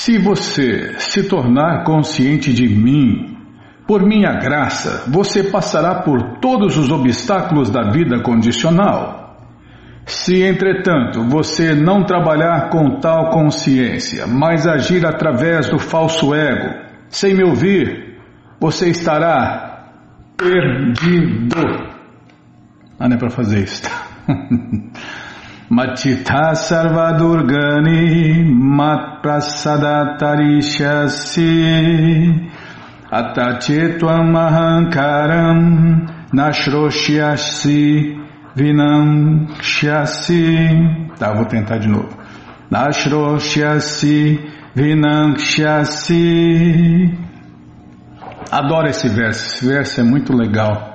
se você se tornar consciente de mim, por minha graça, você passará por todos os obstáculos da vida condicional. Se, entretanto, você não trabalhar com tal consciência, mas agir através do falso ego, sem me ouvir, você estará perdido. Ah, não é para fazer isso. Matita sarvadurgani mat prasadatarishasi atachetvam ahankaram nashroshyasi vinam shyasi. Tá, vou tentar de novo. Nashroshyasi vinam shyasi. Adoro esse verso, esse verso é muito legal.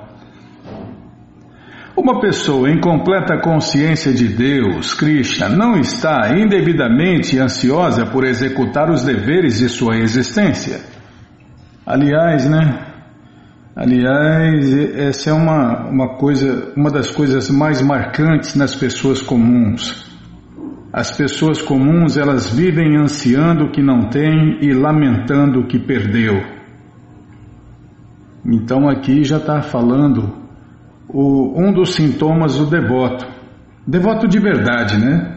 Uma pessoa em completa consciência de Deus, Krishna, não está indevidamente ansiosa por executar os deveres de sua existência. Aliás, né? Aliás, essa é uma, uma coisa, uma das coisas mais marcantes nas pessoas comuns. As pessoas comuns, elas vivem ansiando o que não têm e lamentando o que perdeu. Então aqui já está falando o, um dos sintomas do devoto. Devoto de verdade, né?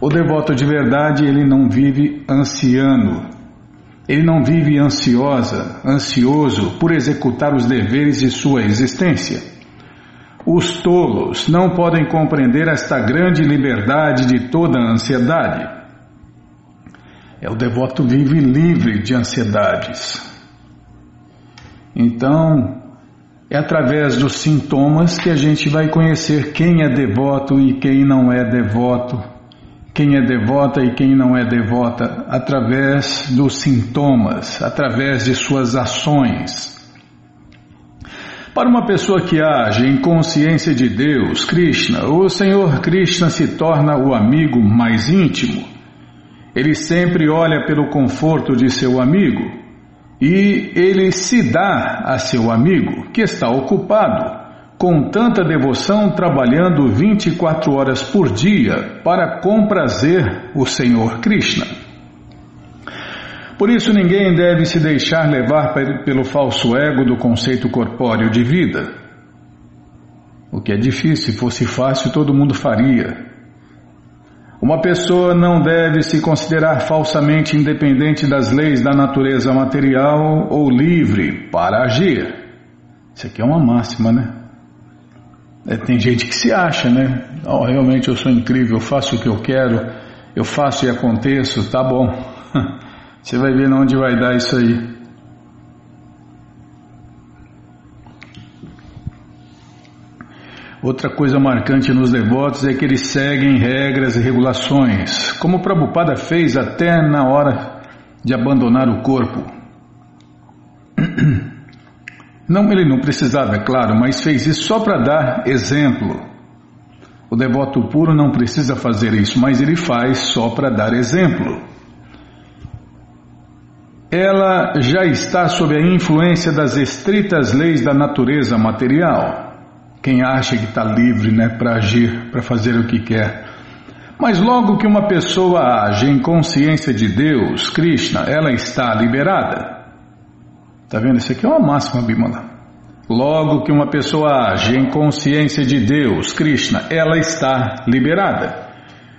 O devoto de verdade, ele não vive ansiando. Ele não vive ansiosa, ansioso por executar os deveres de sua existência. Os tolos não podem compreender esta grande liberdade de toda a ansiedade. É o devoto vive livre de ansiedades. Então, é através dos sintomas que a gente vai conhecer quem é devoto e quem não é devoto, quem é devota e quem não é devota, através dos sintomas, através de suas ações. Para uma pessoa que age em consciência de Deus, Krishna, o Senhor Krishna se torna o amigo mais íntimo. Ele sempre olha pelo conforto de seu amigo e ele se dá a seu amigo, que está ocupado, com tanta devoção, trabalhando 24 horas por dia para comprazer o Senhor Krishna. Por isso, ninguém deve se deixar levar pelo falso ego do conceito corpóreo de vida. O que é difícil, se fosse fácil, todo mundo faria. Uma pessoa não deve se considerar falsamente independente das leis da natureza material ou livre para agir. Isso aqui é uma máxima, né? É, tem gente que se acha, né? Oh, realmente eu sou incrível, eu faço o que eu quero, eu faço e aconteço, tá bom. Você vai ver onde vai dar isso aí. Outra coisa marcante nos devotos é que eles seguem regras e regulações, como o Prabhupada fez até na hora de abandonar o corpo. Não, ele não precisava, é claro, mas fez isso só para dar exemplo. O devoto puro não precisa fazer isso, mas ele faz só para dar exemplo. Ela já está sob a influência das estritas leis da natureza material quem acha que está livre né, para agir, para fazer o que quer. Mas logo que uma pessoa age em consciência de Deus, Krishna, ela está liberada. Está vendo? Isso aqui é uma máxima, Bimala. Logo que uma pessoa age em consciência de Deus, Krishna, ela está liberada,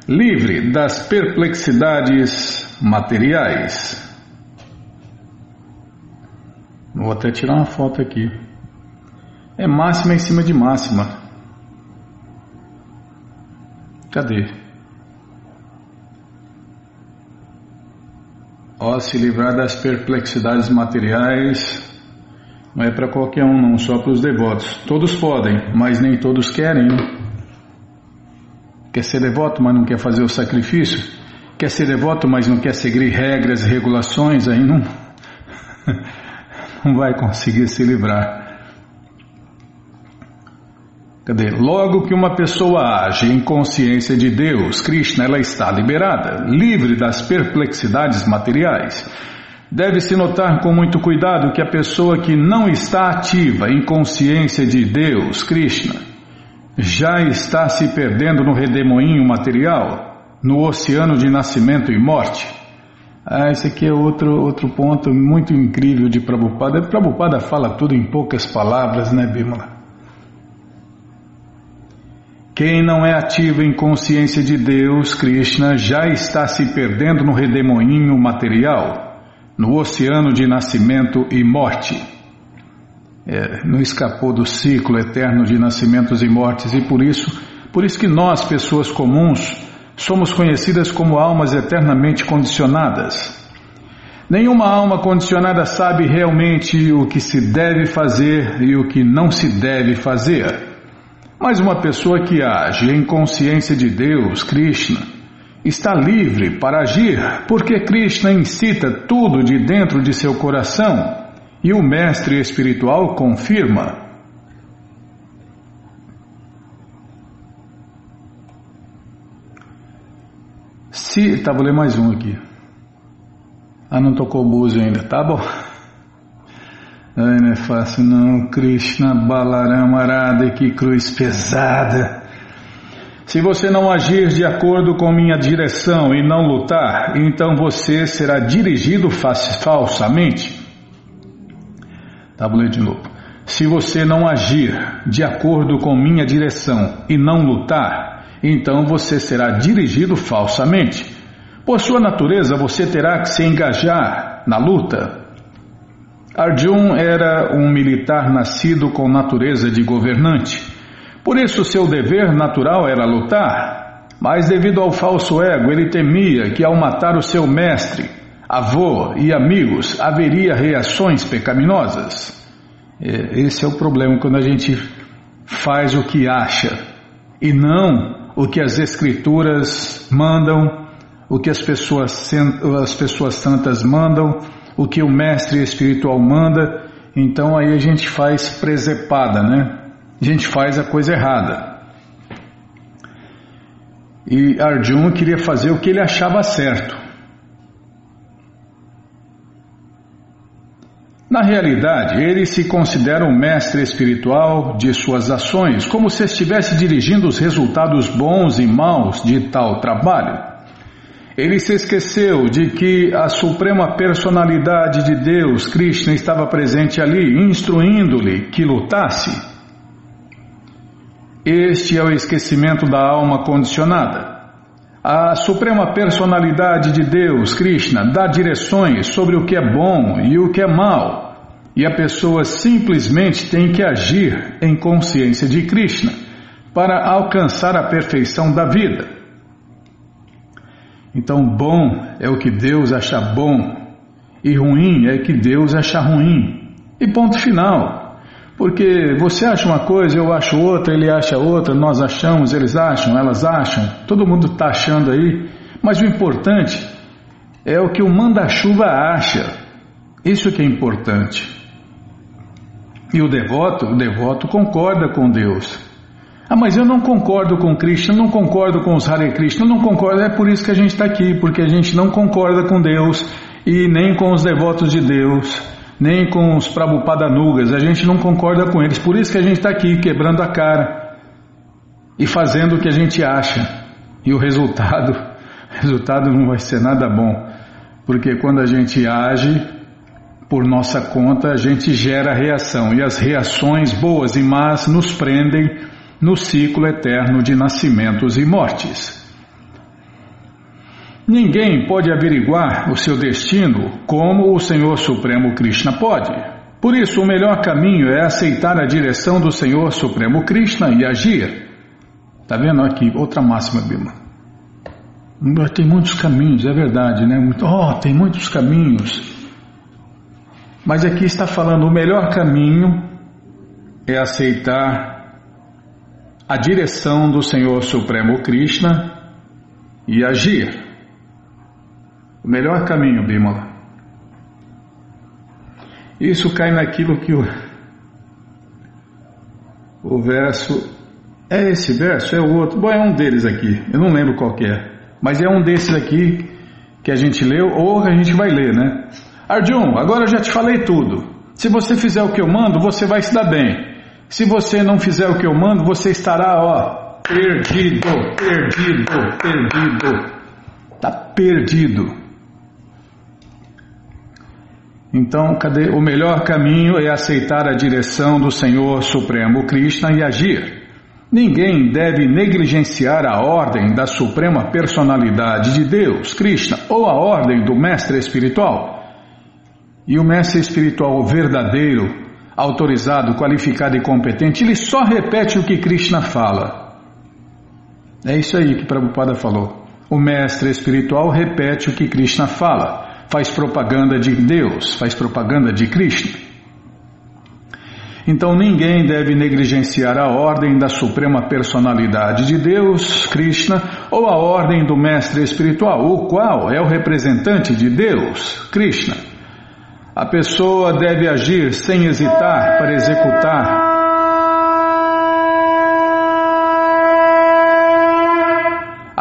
livre das perplexidades materiais. Vou até tirar uma foto aqui. É máxima em cima de máxima. Cadê? Ó, se livrar das perplexidades materiais não é para qualquer um, não, só para os devotos. Todos podem, mas nem todos querem. Quer ser devoto, mas não quer fazer o sacrifício? Quer ser devoto, mas não quer seguir regras e regulações? Aí não, não vai conseguir se livrar. Cadê? Logo que uma pessoa age em consciência de Deus, Krishna, ela está liberada, livre das perplexidades materiais. Deve-se notar com muito cuidado que a pessoa que não está ativa em consciência de Deus, Krishna, já está se perdendo no redemoinho material, no oceano de nascimento e morte. Ah, esse aqui é outro, outro ponto muito incrível de Prabhupada. Prabhupada fala tudo em poucas palavras, né, Bimala? Quem não é ativo em consciência de Deus, Krishna, já está se perdendo no redemoinho material, no oceano de nascimento e morte. É, não escapou do ciclo eterno de nascimentos e mortes e por isso, por isso que nós, pessoas comuns, somos conhecidas como almas eternamente condicionadas. Nenhuma alma condicionada sabe realmente o que se deve fazer e o que não se deve fazer. Mas uma pessoa que age em consciência de Deus, Krishna, está livre para agir, porque Krishna incita tudo de dentro de seu coração e o mestre espiritual confirma. Se. Tá, vou ler mais um aqui. Ah, não tocou o búzio ainda, tá bom? Ai, não é fácil não, Krishna Balaram Arada, que cruz pesada. Se você não agir de acordo com minha direção e não lutar, então você será dirigido falsamente. Tá, de novo. Se você não agir de acordo com minha direção e não lutar, então você será dirigido falsamente. Por sua natureza, você terá que se engajar na luta Arjun era um militar nascido com natureza de governante. Por isso, seu dever natural era lutar. Mas, devido ao falso ego, ele temia que, ao matar o seu mestre, avô e amigos, haveria reações pecaminosas. É, esse é o problema quando a gente faz o que acha e não o que as escrituras mandam, o que as pessoas, as pessoas santas mandam o que o mestre espiritual manda, então aí a gente faz presepada, né? A gente faz a coisa errada. E Arjuna queria fazer o que ele achava certo. Na realidade, ele se considera um mestre espiritual de suas ações, como se estivesse dirigindo os resultados bons e maus de tal trabalho. Ele se esqueceu de que a suprema personalidade de Deus, Krishna, estava presente ali, instruindo-lhe que lutasse. Este é o esquecimento da alma condicionada. A suprema personalidade de Deus, Krishna, dá direções sobre o que é bom e o que é mal, e a pessoa simplesmente tem que agir em consciência de Krishna para alcançar a perfeição da vida. Então, bom é o que Deus acha bom, e ruim é que Deus acha ruim. E ponto final. Porque você acha uma coisa, eu acho outra, ele acha outra, nós achamos, eles acham, elas acham, todo mundo está achando aí. Mas o importante é o que o manda-chuva acha. Isso que é importante. E o devoto, o devoto concorda com Deus. Ah, mas eu não concordo com Krishna, não concordo com os Hare Krishna, não concordo. É por isso que a gente está aqui, porque a gente não concorda com Deus e nem com os devotos de Deus, nem com os Prabhupadanugas. A gente não concorda com eles. Por isso que a gente está aqui quebrando a cara e fazendo o que a gente acha. E o resultado, o resultado não vai ser nada bom, porque quando a gente age por nossa conta, a gente gera reação e as reações boas e más nos prendem no ciclo eterno de nascimentos e mortes. Ninguém pode averiguar o seu destino como o Senhor Supremo Krishna pode. Por isso, o melhor caminho é aceitar a direção do Senhor Supremo Krishna e agir. Está vendo aqui? Outra máxima, Bima. Tem muitos caminhos, é verdade, né? Oh, tem muitos caminhos. Mas aqui está falando o melhor caminho é aceitar a direção do Senhor Supremo Krishna e agir. O melhor caminho, Bimala. Isso cai naquilo que o, o verso. É esse verso? É o outro? Bom, é um deles aqui. Eu não lembro qual é. Mas é um desses aqui que a gente leu ou a gente vai ler, né? Arjun, agora eu já te falei tudo. Se você fizer o que eu mando, você vai se dar bem. Se você não fizer o que eu mando, você estará, ó, perdido, perdido, perdido. Está perdido. Então, cadê? O melhor caminho é aceitar a direção do Senhor Supremo Krishna e agir. Ninguém deve negligenciar a ordem da Suprema Personalidade de Deus, Krishna, ou a ordem do Mestre Espiritual. E o Mestre Espiritual verdadeiro, autorizado, qualificado e competente, ele só repete o que Krishna fala. É isso aí que Prabhupada falou. O Mestre Espiritual repete o que Krishna fala faz propaganda de Deus, faz propaganda de Krishna. Então ninguém deve negligenciar a ordem da Suprema Personalidade de Deus, Krishna, ou a ordem do Mestre Espiritual, o qual é o representante de Deus, Krishna. A pessoa deve agir sem hesitar para executar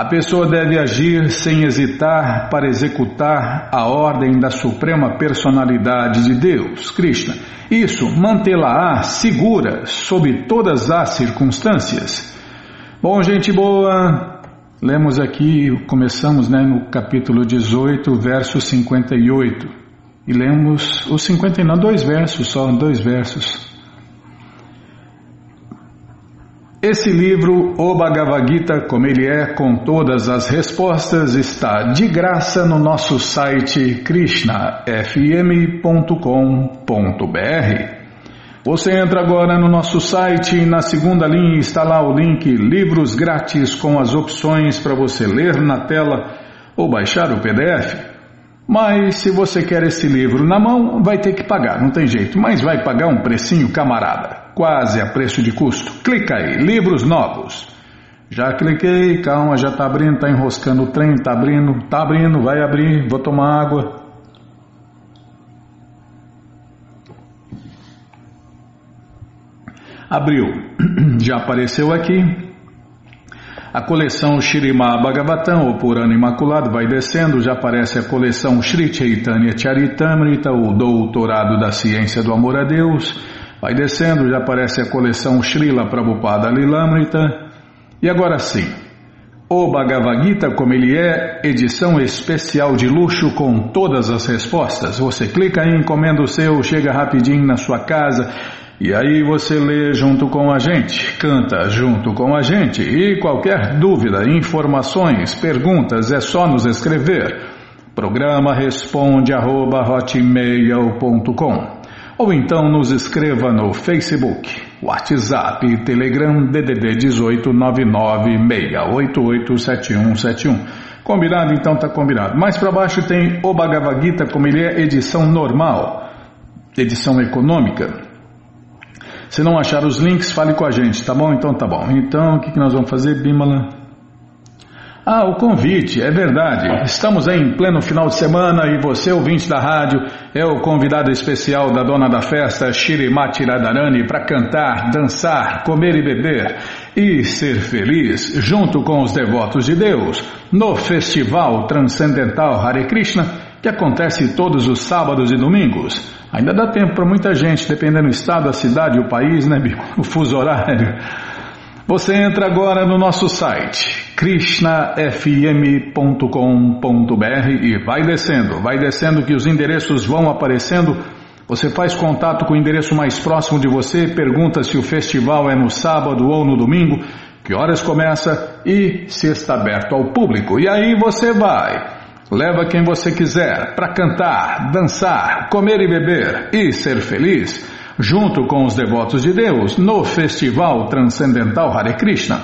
A pessoa deve agir sem hesitar para executar a ordem da Suprema Personalidade de Deus, Krishna. Isso mantê-la-á segura sob todas as circunstâncias. Bom, gente boa, lemos aqui, começamos né, no capítulo 18, verso 58. E lemos os 59, dois versos só, dois versos. Esse livro, O Bhagavad Gita, como ele é, com todas as respostas, está de graça no nosso site krishnafm.com.br. Você entra agora no nosso site e na segunda linha está lá o link Livros Grátis com as opções para você ler na tela ou baixar o PDF. Mas se você quer esse livro na mão, vai ter que pagar, não tem jeito, mas vai pagar um precinho camarada, quase a preço de custo. Clica aí, livros novos. Já cliquei, calma, já tá abrindo, tá enroscando o trem, tá abrindo, tá abrindo, vai abrir, vou tomar água. Abriu, já apareceu aqui, a coleção Shirimá Bhagavatam, ou Purana Imaculado, vai descendo, já aparece a coleção Sri Chaitanya Charitamrita, o Doutorado da Ciência do Amor a Deus, vai descendo, já aparece a coleção Srila Prabhupada Lilamrita, e agora sim, o Bhagavad Gita, como ele é, edição especial de luxo com todas as respostas. Você clica aí, encomenda o seu, chega rapidinho na sua casa, e aí você lê junto com a gente, canta junto com a gente e qualquer dúvida, informações, perguntas é só nos escrever. Programa responde arroba, ou então nos escreva no Facebook, WhatsApp, Telegram DDD 18 996887171. Combinado? Então tá combinado. Mais para baixo tem o Bhagavad Gita como ele é edição normal, edição econômica. Se não achar os links, fale com a gente, tá bom? Então tá bom. Então, o que, nós vamos fazer, Bimala? Ah, o convite, é verdade. Estamos em pleno final de semana e você, ouvinte da rádio, é o convidado especial da dona da festa, Shirimati Radharani, para cantar, dançar, comer e beber e ser feliz junto com os devotos de Deus no Festival Transcendental Hare Krishna, que acontece todos os sábados e domingos. Ainda dá tempo para muita gente, dependendo do estado, a cidade, o país, né, o fuso horário. Você entra agora no nosso site krishnafm.com.br e vai descendo, vai descendo que os endereços vão aparecendo. Você faz contato com o endereço mais próximo de você, pergunta se o festival é no sábado ou no domingo, que horas começa e se está aberto ao público. E aí você vai. Leva quem você quiser para cantar, dançar, comer e beber e ser feliz, junto com os devotos de Deus, no Festival Transcendental Hare Krishna.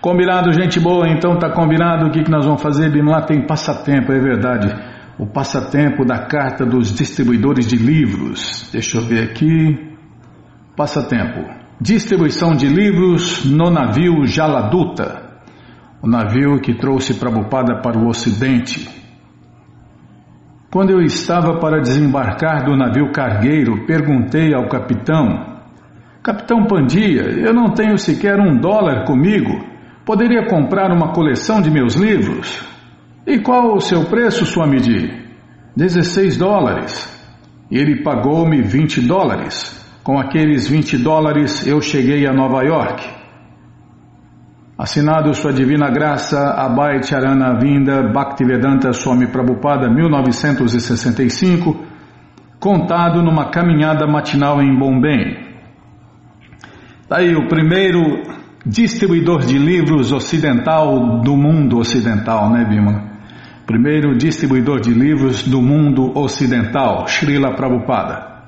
Combinado, gente boa? Então tá combinado. O que, que nós vamos fazer? Bimla tem passatempo, é verdade. O passatempo da carta dos distribuidores de livros. Deixa eu ver aqui. Passatempo. Distribuição de livros no navio Jaladuta o navio que trouxe Prabhupada para o Ocidente. Quando eu estava para desembarcar do navio cargueiro, perguntei ao capitão: Capitão Pandia, eu não tenho sequer um dólar comigo. Poderia comprar uma coleção de meus livros? E qual o seu preço, Swamiji? 16 dólares. Ele pagou-me 20 dólares. Com aqueles 20 dólares eu cheguei a Nova York. Assinado Sua Divina Graça, Abhay Charana Vinda, Bhaktivedanta Swami Prabhupada, 1965, contado numa caminhada matinal em Bombay. Está aí o primeiro distribuidor de livros ocidental do mundo ocidental, né, Bima? Primeiro distribuidor de livros do mundo ocidental, Srila Prabhupada.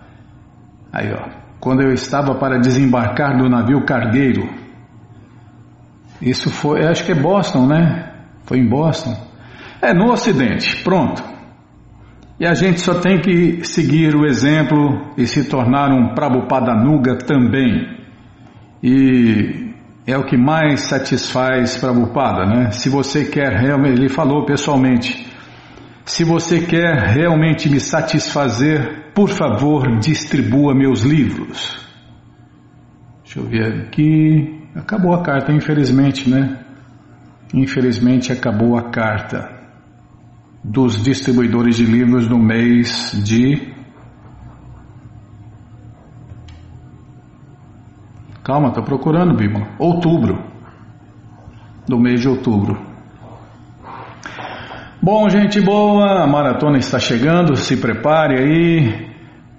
Aí, ó, quando eu estava para desembarcar do navio cargueiro, isso foi, acho que é Boston, né? Foi em Boston. É no Ocidente, pronto. E a gente só tem que seguir o exemplo e se tornar um Prabhupada Nuga também. E é o que mais satisfaz Prabhupada, né? Se você quer realmente, ele falou pessoalmente, se você quer realmente me satisfazer, por favor, distribua meus livros. Deixa eu ver aqui. Acabou a carta, infelizmente, né? Infelizmente acabou a carta dos distribuidores de livros no mês de. Calma, estou procurando, Bíblia. Outubro. Do mês de outubro. Bom, gente boa, a maratona está chegando, se prepare aí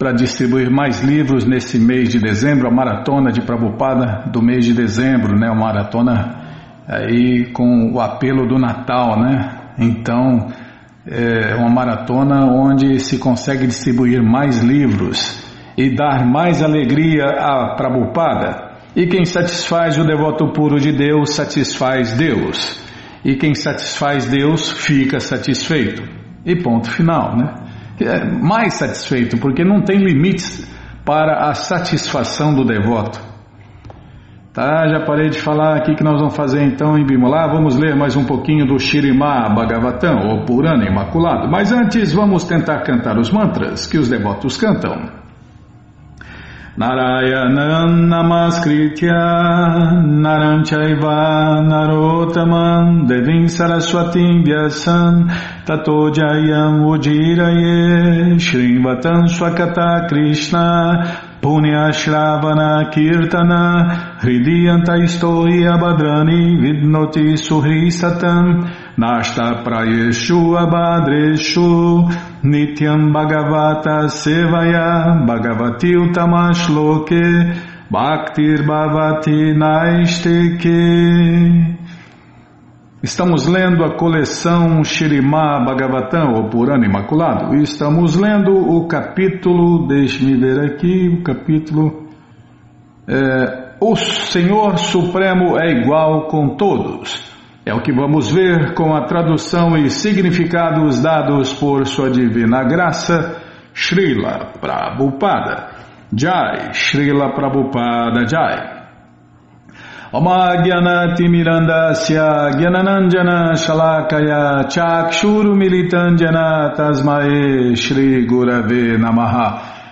para distribuir mais livros nesse mês de dezembro, a maratona de Prabupada do mês de dezembro, né? A maratona aí com o apelo do Natal, né? Então, é uma maratona onde se consegue distribuir mais livros e dar mais alegria à Prabhupada. E quem satisfaz o devoto puro de Deus, satisfaz Deus. E quem satisfaz Deus, fica satisfeito. E ponto final, né? É mais satisfeito, porque não tem limites para a satisfação do devoto. Tá, já parei de falar aqui que nós vamos fazer então em Bimolá. Vamos ler mais um pouquinho do Shirimá Bhagavatam, ou Purana Imaculado. Mas antes vamos tentar cantar os mantras que os devotos cantam. Narayanam Namaskritya Naranchaiva Narotaman Devim Saraswatim Vyasam Tato Jayam Ujiraye Shrivatam Swakata Krishna Punyashravana Kirtana Hridiyanta Istoi Abhadrani Vidnoti Suhri Satam Nashta Prayeshu Abhadreshu Nityam Bhagavata Sevaya Bhagavati Utamashloke Bhaktir Bhavati Naisteke Estamos lendo a coleção Shirimá Bhagavatam, ou Purana Imaculado, estamos lendo o capítulo, deixe-me ver aqui, o capítulo é, O Senhor Supremo é igual com todos. É o que vamos ver com a tradução e significados dados por Sua Divina Graça, Srila Prabhupada. Jai, Srila Prabhupada Jai. अमाज्ञनतिमिरन्दस्य ज्ञननञ्जन शलाकया चाक्षुरुमिलितञ्जना तस्मये श्रीगुरवे नमः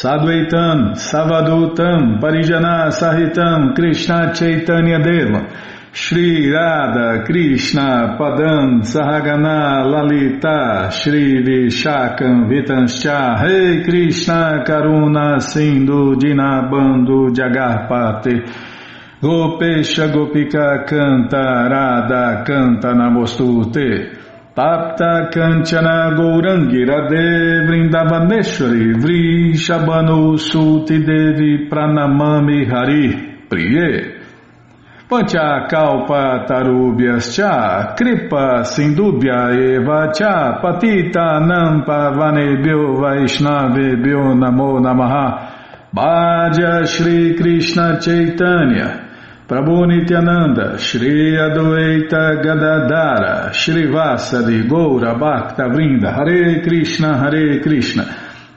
Sadvaitam Savadutam Parijana Sahitam Krishna Chaitanya Deva Shri Radha Krishna Padam Sahagana Lalita Shri Vishakam Vitanscha Rei Krishna Karuna Sindhu Dinabando Jagarpate Gopesha Gopika Canta Radha Canta Namostute Tapta Kanchana Gourangi Radhe Vrindavaneshwari Vri Shabano Suti Devi Pranamami Hari Priye. Pancha Kalpa Tarubhyas Cha Kripa Sindubhya Eva Cha Patita Nampa Vanebhyo Vaishnavebhyo Namo Namaha. Bhaja Shri Krishna Chaitanya Prabhu Nityananda, Shri Adwaita Gadadara, Shri Vasadi Goura Bhakta Vrinda, Hare Krishna, Hare Krishna,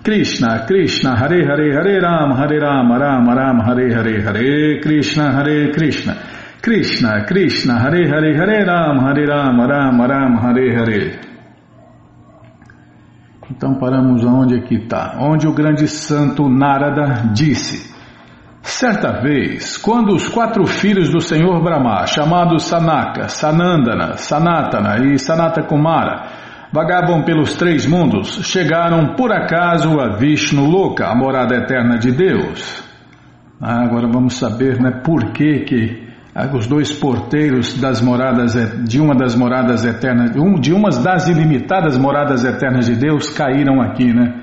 Krishna, Krishna, Hare Hare, Hare Ram, Hare Ram, Ram Ram, Hare Hare, Hare Krishna, Hare Krishna, Krishna, Krishna, Hare Hare, Hare Ram, Hare Ram, Ram Ram, Hare Hare. Então paramos onde aqui está? Onde o grande santo Narada disse Certa vez, quando os quatro filhos do Senhor Brahma, chamados Sanaka, Sanandana, Sanatana e Sanatakumara, vagavam pelos três mundos, chegaram por acaso a Vishnu Loka, a morada eterna de Deus. Ah, agora vamos saber né, por que, que ah, os dois porteiros das moradas de uma das moradas eternas, de uma das ilimitadas moradas eternas de Deus caíram aqui, né?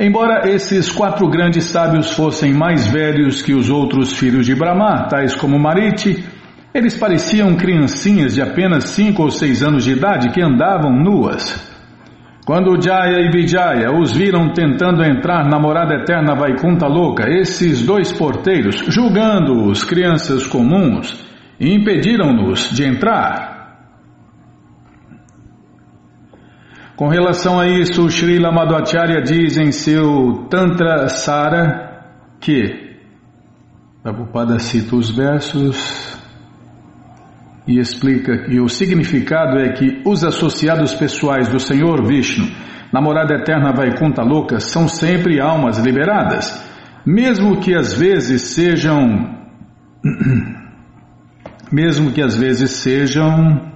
Embora esses quatro grandes sábios fossem mais velhos que os outros filhos de Brahma, tais como Mariti, eles pareciam criancinhas de apenas cinco ou seis anos de idade que andavam nuas. Quando Jaya e Vijaya os viram tentando entrar na morada eterna Vaikunta Louca, esses dois porteiros, julgando-os crianças comuns, impediram-nos de entrar. Com relação a isso, o Srila Madhvacharya diz em seu Tantra Sara que Prabhupada cita os versos e explica que o significado é que os associados pessoais do Senhor Vishnu na morada eterna Vaikunta Louca são sempre almas liberadas, mesmo que às vezes sejam mesmo que às vezes sejam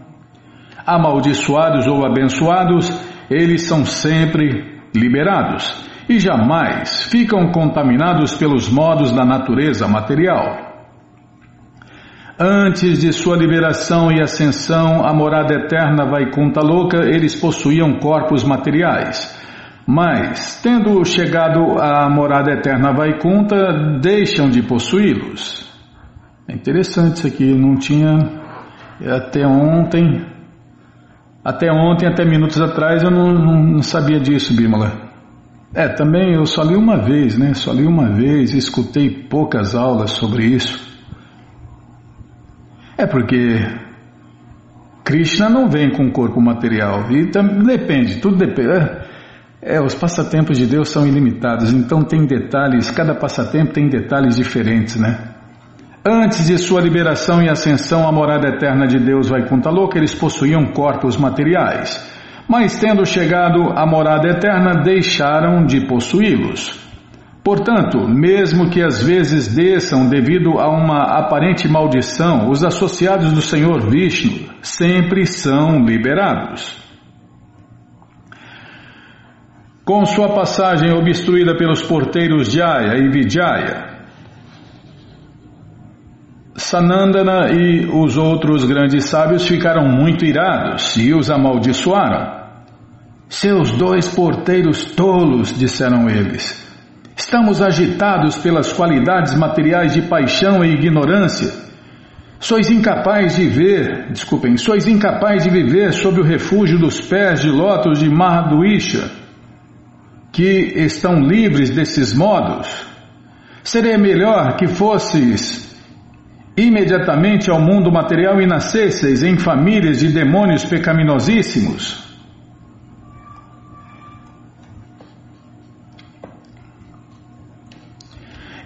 amaldiçoados ou abençoados, eles são sempre liberados e jamais ficam contaminados pelos modos da natureza material. Antes de sua liberação e ascensão à morada eterna Vaikunta Louca, eles possuíam corpos materiais. Mas, tendo chegado à morada eterna Vaikunta, deixam de possuí-los. É interessante isso aqui, não tinha. Até ontem até ontem, até minutos atrás, eu não, não, sabia disso, Bímola. É, também eu só li uma vez, né? Só li uma vez escutei poucas aulas sobre isso. É porque Krishna não vem com corpo material. E depende, tudo depende. É, é, os passatempos de Deus são ilimitados, então tem detalhes, cada passatempo tem detalhes diferentes, né? Antes de sua liberação e ascensão à morada eterna de Deus Vaikunta Louca, eles possuíam corpos materiais. Mas tendo chegado à morada eterna, deixaram de possuí-los. Portanto, mesmo que às vezes desçam devido a uma aparente maldição, os associados do Senhor Vishnu sempre são liberados. Com sua passagem obstruída pelos porteiros Jaya e Vijaya, Sanandana e os outros grandes sábios ficaram muito irados e os amaldiçoaram. Seus dois porteiros tolos, disseram eles. Estamos agitados pelas qualidades materiais de paixão e ignorância. Sois incapazes de ver, desculpem, sois incapazes de viver sob o refúgio dos pés de lótus de Mahaduisha, que estão livres desses modos. Seria melhor que fosses imediatamente ao mundo material e nascesseis em famílias de demônios pecaminosíssimos?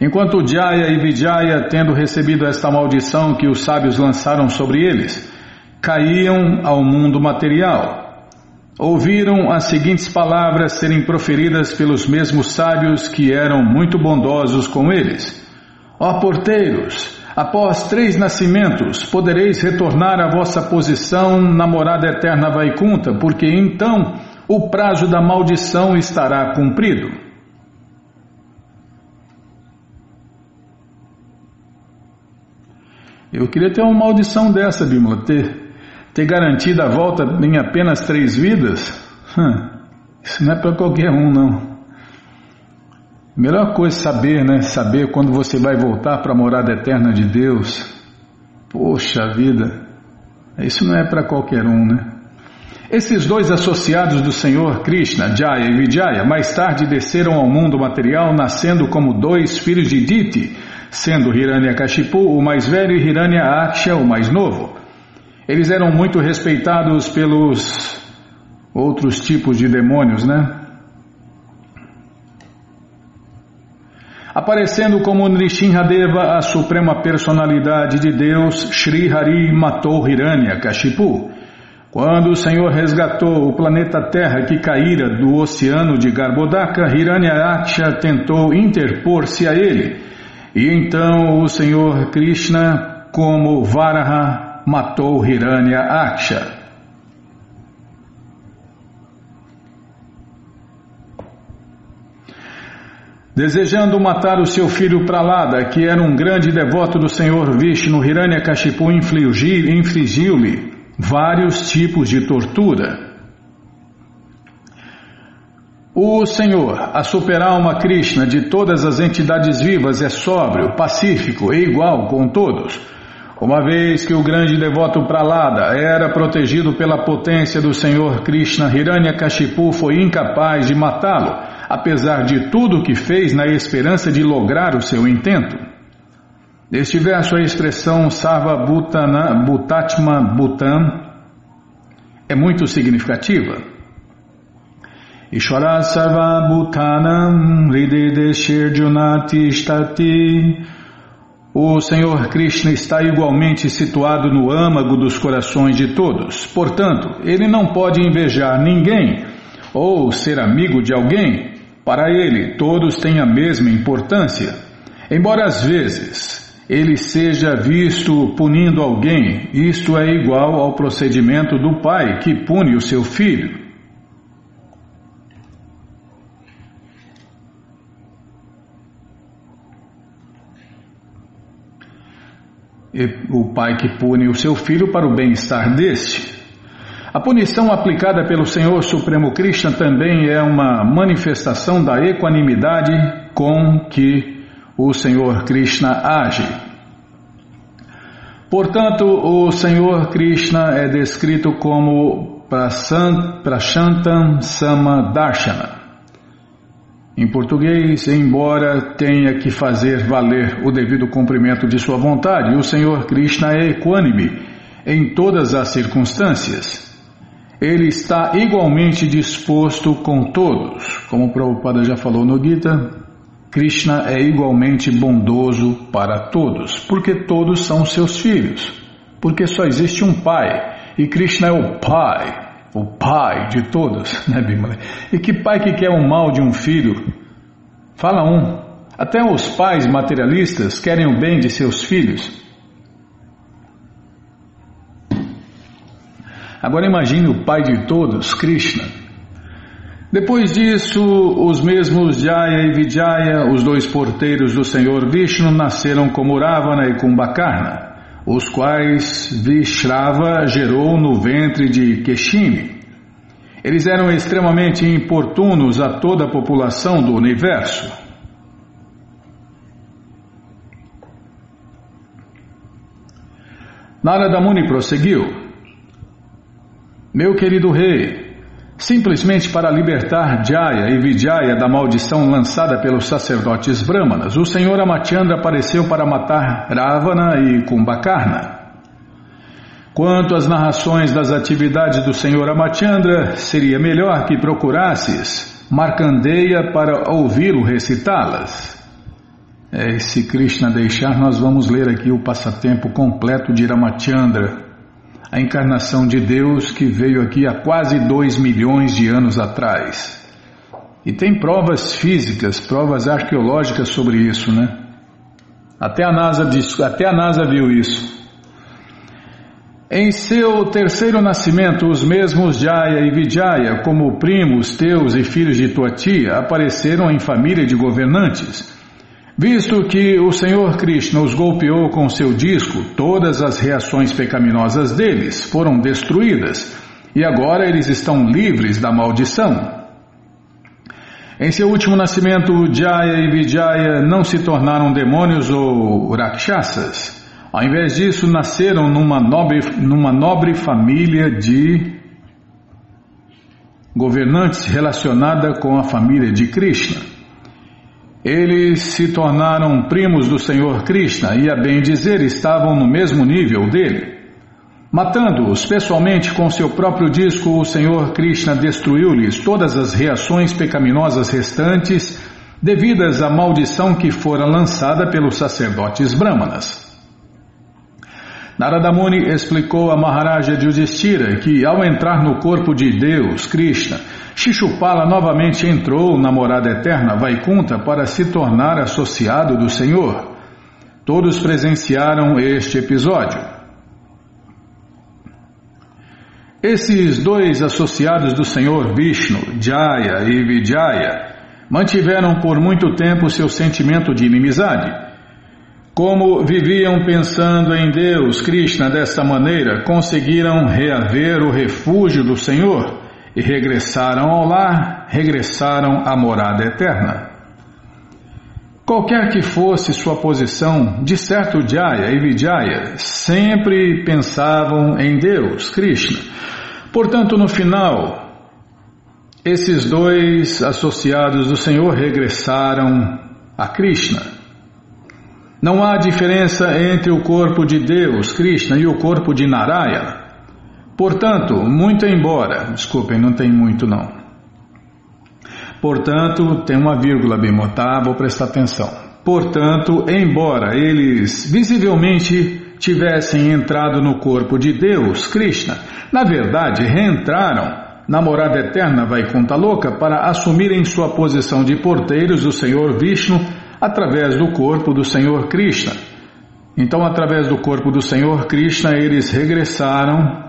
Enquanto Jaya e Vijaya, tendo recebido esta maldição que os sábios lançaram sobre eles, caíam ao mundo material, ouviram as seguintes palavras serem proferidas pelos mesmos sábios que eram muito bondosos com eles: Ó porteiros, Após três nascimentos, podereis retornar à vossa posição na morada eterna Vaikunta, porque então o prazo da maldição estará cumprido. Eu queria ter uma maldição dessa, Bimala, ter, ter garantido a volta em apenas três vidas. Hum, isso não é para qualquer um, não. Melhor coisa é saber, né? Saber quando você vai voltar para a morada eterna de Deus. Poxa vida, isso não é para qualquer um, né? Esses dois associados do Senhor Krishna, Jaya e Vijaya, mais tarde desceram ao mundo material nascendo como dois filhos de Diti, sendo Hiranyakashipu o mais velho e Hiranyaksha o mais novo. Eles eram muito respeitados pelos outros tipos de demônios, né? Aparecendo como Nrishinhadeva, a suprema personalidade de Deus, Sri Hari matou Hiranya Kashipu. Quando o Senhor resgatou o planeta Terra que caíra do oceano de Garbhodaka, Hiranyaksha tentou interpor-se a ele. E então o Senhor Krishna, como Varaha, matou Hiranyaksha. Desejando matar o seu filho Pralada, que era um grande devoto do Senhor Vishnu, Hiranyakashipu infligiu-lhe vários tipos de tortura. O Senhor, a super-alma Krishna de todas as entidades vivas, é sóbrio, pacífico e igual com todos. Uma vez que o grande devoto Pralada era protegido pela potência do Senhor Krishna, Hiranyakashipu foi incapaz de matá-lo apesar de tudo o que fez na esperança de lograr o seu intento. Neste verso, a expressão Sarva Bhutana, Bhutatma Bhutan é muito significativa. Ishvara Sarva Bhutanam Ridedeshirjunati Stati O Senhor Krishna está igualmente situado no âmago dos corações de todos. Portanto, ele não pode invejar ninguém ou ser amigo de alguém para ele, todos têm a mesma importância, embora às vezes ele seja visto punindo alguém, isto é igual ao procedimento do pai que pune o seu filho. O pai que pune o seu filho para o bem-estar deste. A punição aplicada pelo Senhor Supremo Krishna também é uma manifestação da equanimidade com que o Senhor Krishna age. Portanto, o Senhor Krishna é descrito como Prashantam Sama Darshana. Em português, embora tenha que fazer valer o devido cumprimento de sua vontade, o Senhor Krishna é equânime em todas as circunstâncias. Ele está igualmente disposto com todos. Como Prabhupada já falou no Gita, Krishna é igualmente bondoso para todos, porque todos são seus filhos. Porque só existe um pai, e Krishna é o pai, o pai de todos, né, Bimala? E que pai que quer o mal de um filho? Fala um. Até os pais materialistas querem o bem de seus filhos. Agora imagine o pai de todos, Krishna. Depois disso, os mesmos Jaya e Vijaya, os dois porteiros do Senhor Vishnu, nasceram como Ravana e Kumbhakarna, os quais Vishrava gerou no ventre de Keshini. Eles eram extremamente importunos a toda a população do universo. Narada Muni prosseguiu. Meu querido rei, simplesmente para libertar Jaya e Vijaya da maldição lançada pelos sacerdotes brahmanas, o senhor Amachandra apareceu para matar Ravana e Kumbhakarna. Quanto às narrações das atividades do senhor Amachandra, seria melhor que procurasses Markandeya para ouvi-lo recitá-las. É, se Krishna deixar, nós vamos ler aqui o passatempo completo de Ramachandra a encarnação de Deus que veio aqui há quase dois milhões de anos atrás. E tem provas físicas, provas arqueológicas sobre isso, né? Até a NASA, até a NASA viu isso. Em seu terceiro nascimento, os mesmos Jaya e Vijaya, como primos teus e filhos de tua tia, apareceram em família de governantes Visto que o Senhor Krishna os golpeou com seu disco, todas as reações pecaminosas deles foram destruídas e agora eles estão livres da maldição. Em seu último nascimento, Jaya e Vijaya não se tornaram demônios ou rakshasas. Ao invés disso, nasceram numa nobre, numa nobre família de governantes relacionada com a família de Krishna. Eles se tornaram primos do Senhor Krishna e, a bem dizer, estavam no mesmo nível dele. Matando-os pessoalmente com seu próprio disco, o Senhor Krishna destruiu-lhes todas as reações pecaminosas restantes devidas à maldição que fora lançada pelos sacerdotes brahmanas. Narada Muni explicou a Maharaja Yudhishthira que ao entrar no corpo de Deus, Krishna, Shishupala novamente entrou na morada eterna Vaikunta para se tornar associado do Senhor. Todos presenciaram este episódio. Esses dois associados do Senhor Vishnu, Jaya e Vijaya, mantiveram por muito tempo seu sentimento de inimizade. Como viviam pensando em Deus, Krishna, dessa maneira, conseguiram reaver o refúgio do Senhor e regressaram ao lar, regressaram à morada eterna. Qualquer que fosse sua posição, de certo Jaya e Vijaya sempre pensavam em Deus, Krishna. Portanto, no final, esses dois associados do Senhor regressaram a Krishna. Não há diferença entre o corpo de Deus, Krishna, e o corpo de Narayana. Portanto, muito embora, desculpem, não tem muito não. Portanto, tem uma vírgula bem motada, vou prestar atenção. Portanto, embora eles visivelmente tivessem entrado no corpo de Deus, Krishna, na verdade reentraram na morada eterna Vaikunta Louca para assumirem sua posição de porteiros do Senhor Vishnu através do corpo do Senhor Krishna. Então, através do corpo do Senhor Krishna, eles regressaram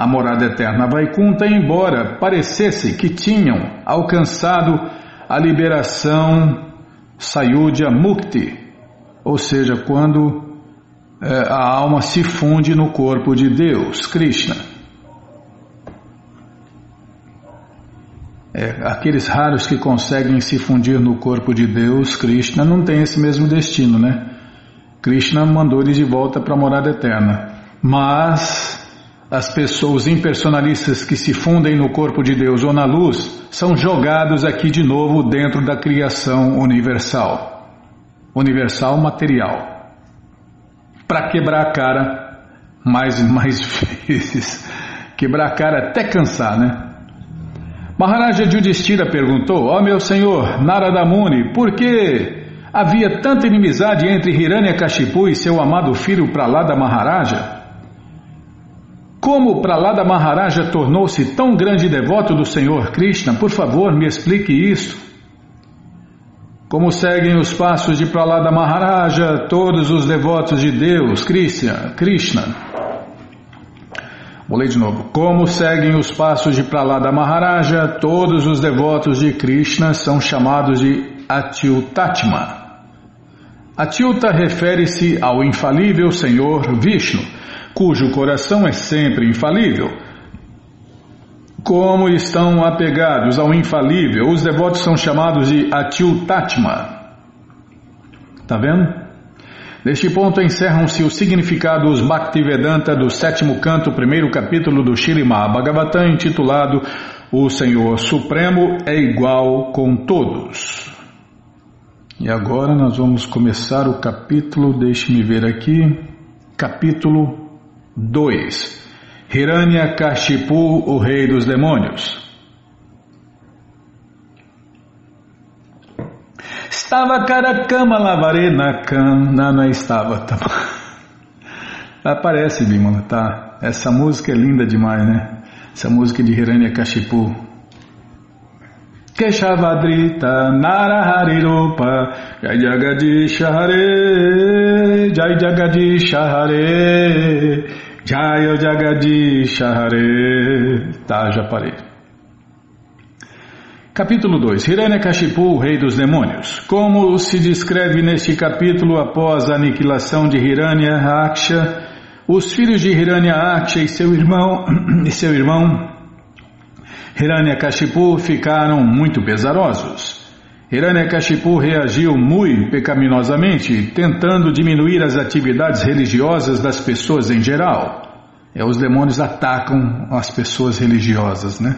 à morada eterna Vaikunta, embora parecesse que tinham alcançado a liberação Sayudya Mukti, ou seja, quando é, a alma se funde no corpo de Deus, Krishna. É, aqueles raros que conseguem se fundir no corpo de Deus, Krishna, não tem esse mesmo destino, né? Krishna mandou eles de volta para a morada eterna. Mas as pessoas impersonalistas que se fundem no corpo de Deus ou na luz são jogados aqui de novo dentro da criação universal. Universal material. Para quebrar a cara mais e mais vezes. Quebrar a cara até cansar, né? Maharaja Yudhishthira perguntou, ó oh, meu senhor Narada Muni, por que havia tanta inimizade entre Hiranyakashipu e seu amado filho Pralada Maharaja? Como Pralada Maharaja tornou-se tão grande devoto do Senhor Krishna? Por favor, me explique isso. Como seguem os passos de Pralada Maharaja todos os devotos de Deus, Krishna, Krishna Vou ler de novo. Como seguem os passos de Pralada Maharaja, todos os devotos de Krishna são chamados de Atyutatma. Atyuta refere-se ao infalível Senhor Vishnu, cujo coração é sempre infalível. Como estão apegados ao infalível, os devotos são chamados de Atyutatma. Está vendo? Neste ponto encerram-se os significados Bhaktivedanta do sétimo canto, primeiro capítulo do Shirimá Bhagavatam, intitulado O Senhor Supremo é igual com todos. E agora nós vamos começar o capítulo, deixe-me ver aqui, capítulo 2. Hiranya Kashipu, o rei dos demônios. Estava Karakama Lavarena Kam. Não, não estava. Tá Aparece, Bimala, tá? Essa música é linda demais, né? Essa música de Hiranyakashipu. Keshavadrita Naraharirupa Jai Jagadisha Hare Jai Jagadisha Hare Jai Jagadisha Hare já parei. Capítulo 2 Hiranyakashipu, o rei dos demônios. Como se descreve neste capítulo após a aniquilação de Hiranyaksha, os filhos de Hiranyaksha e seu irmão e seu irmão Hiranyakashipu ficaram muito pesarosos. Hiranyakashipu reagiu muito pecaminosamente, tentando diminuir as atividades religiosas das pessoas em geral. É, os demônios atacam as pessoas religiosas, né?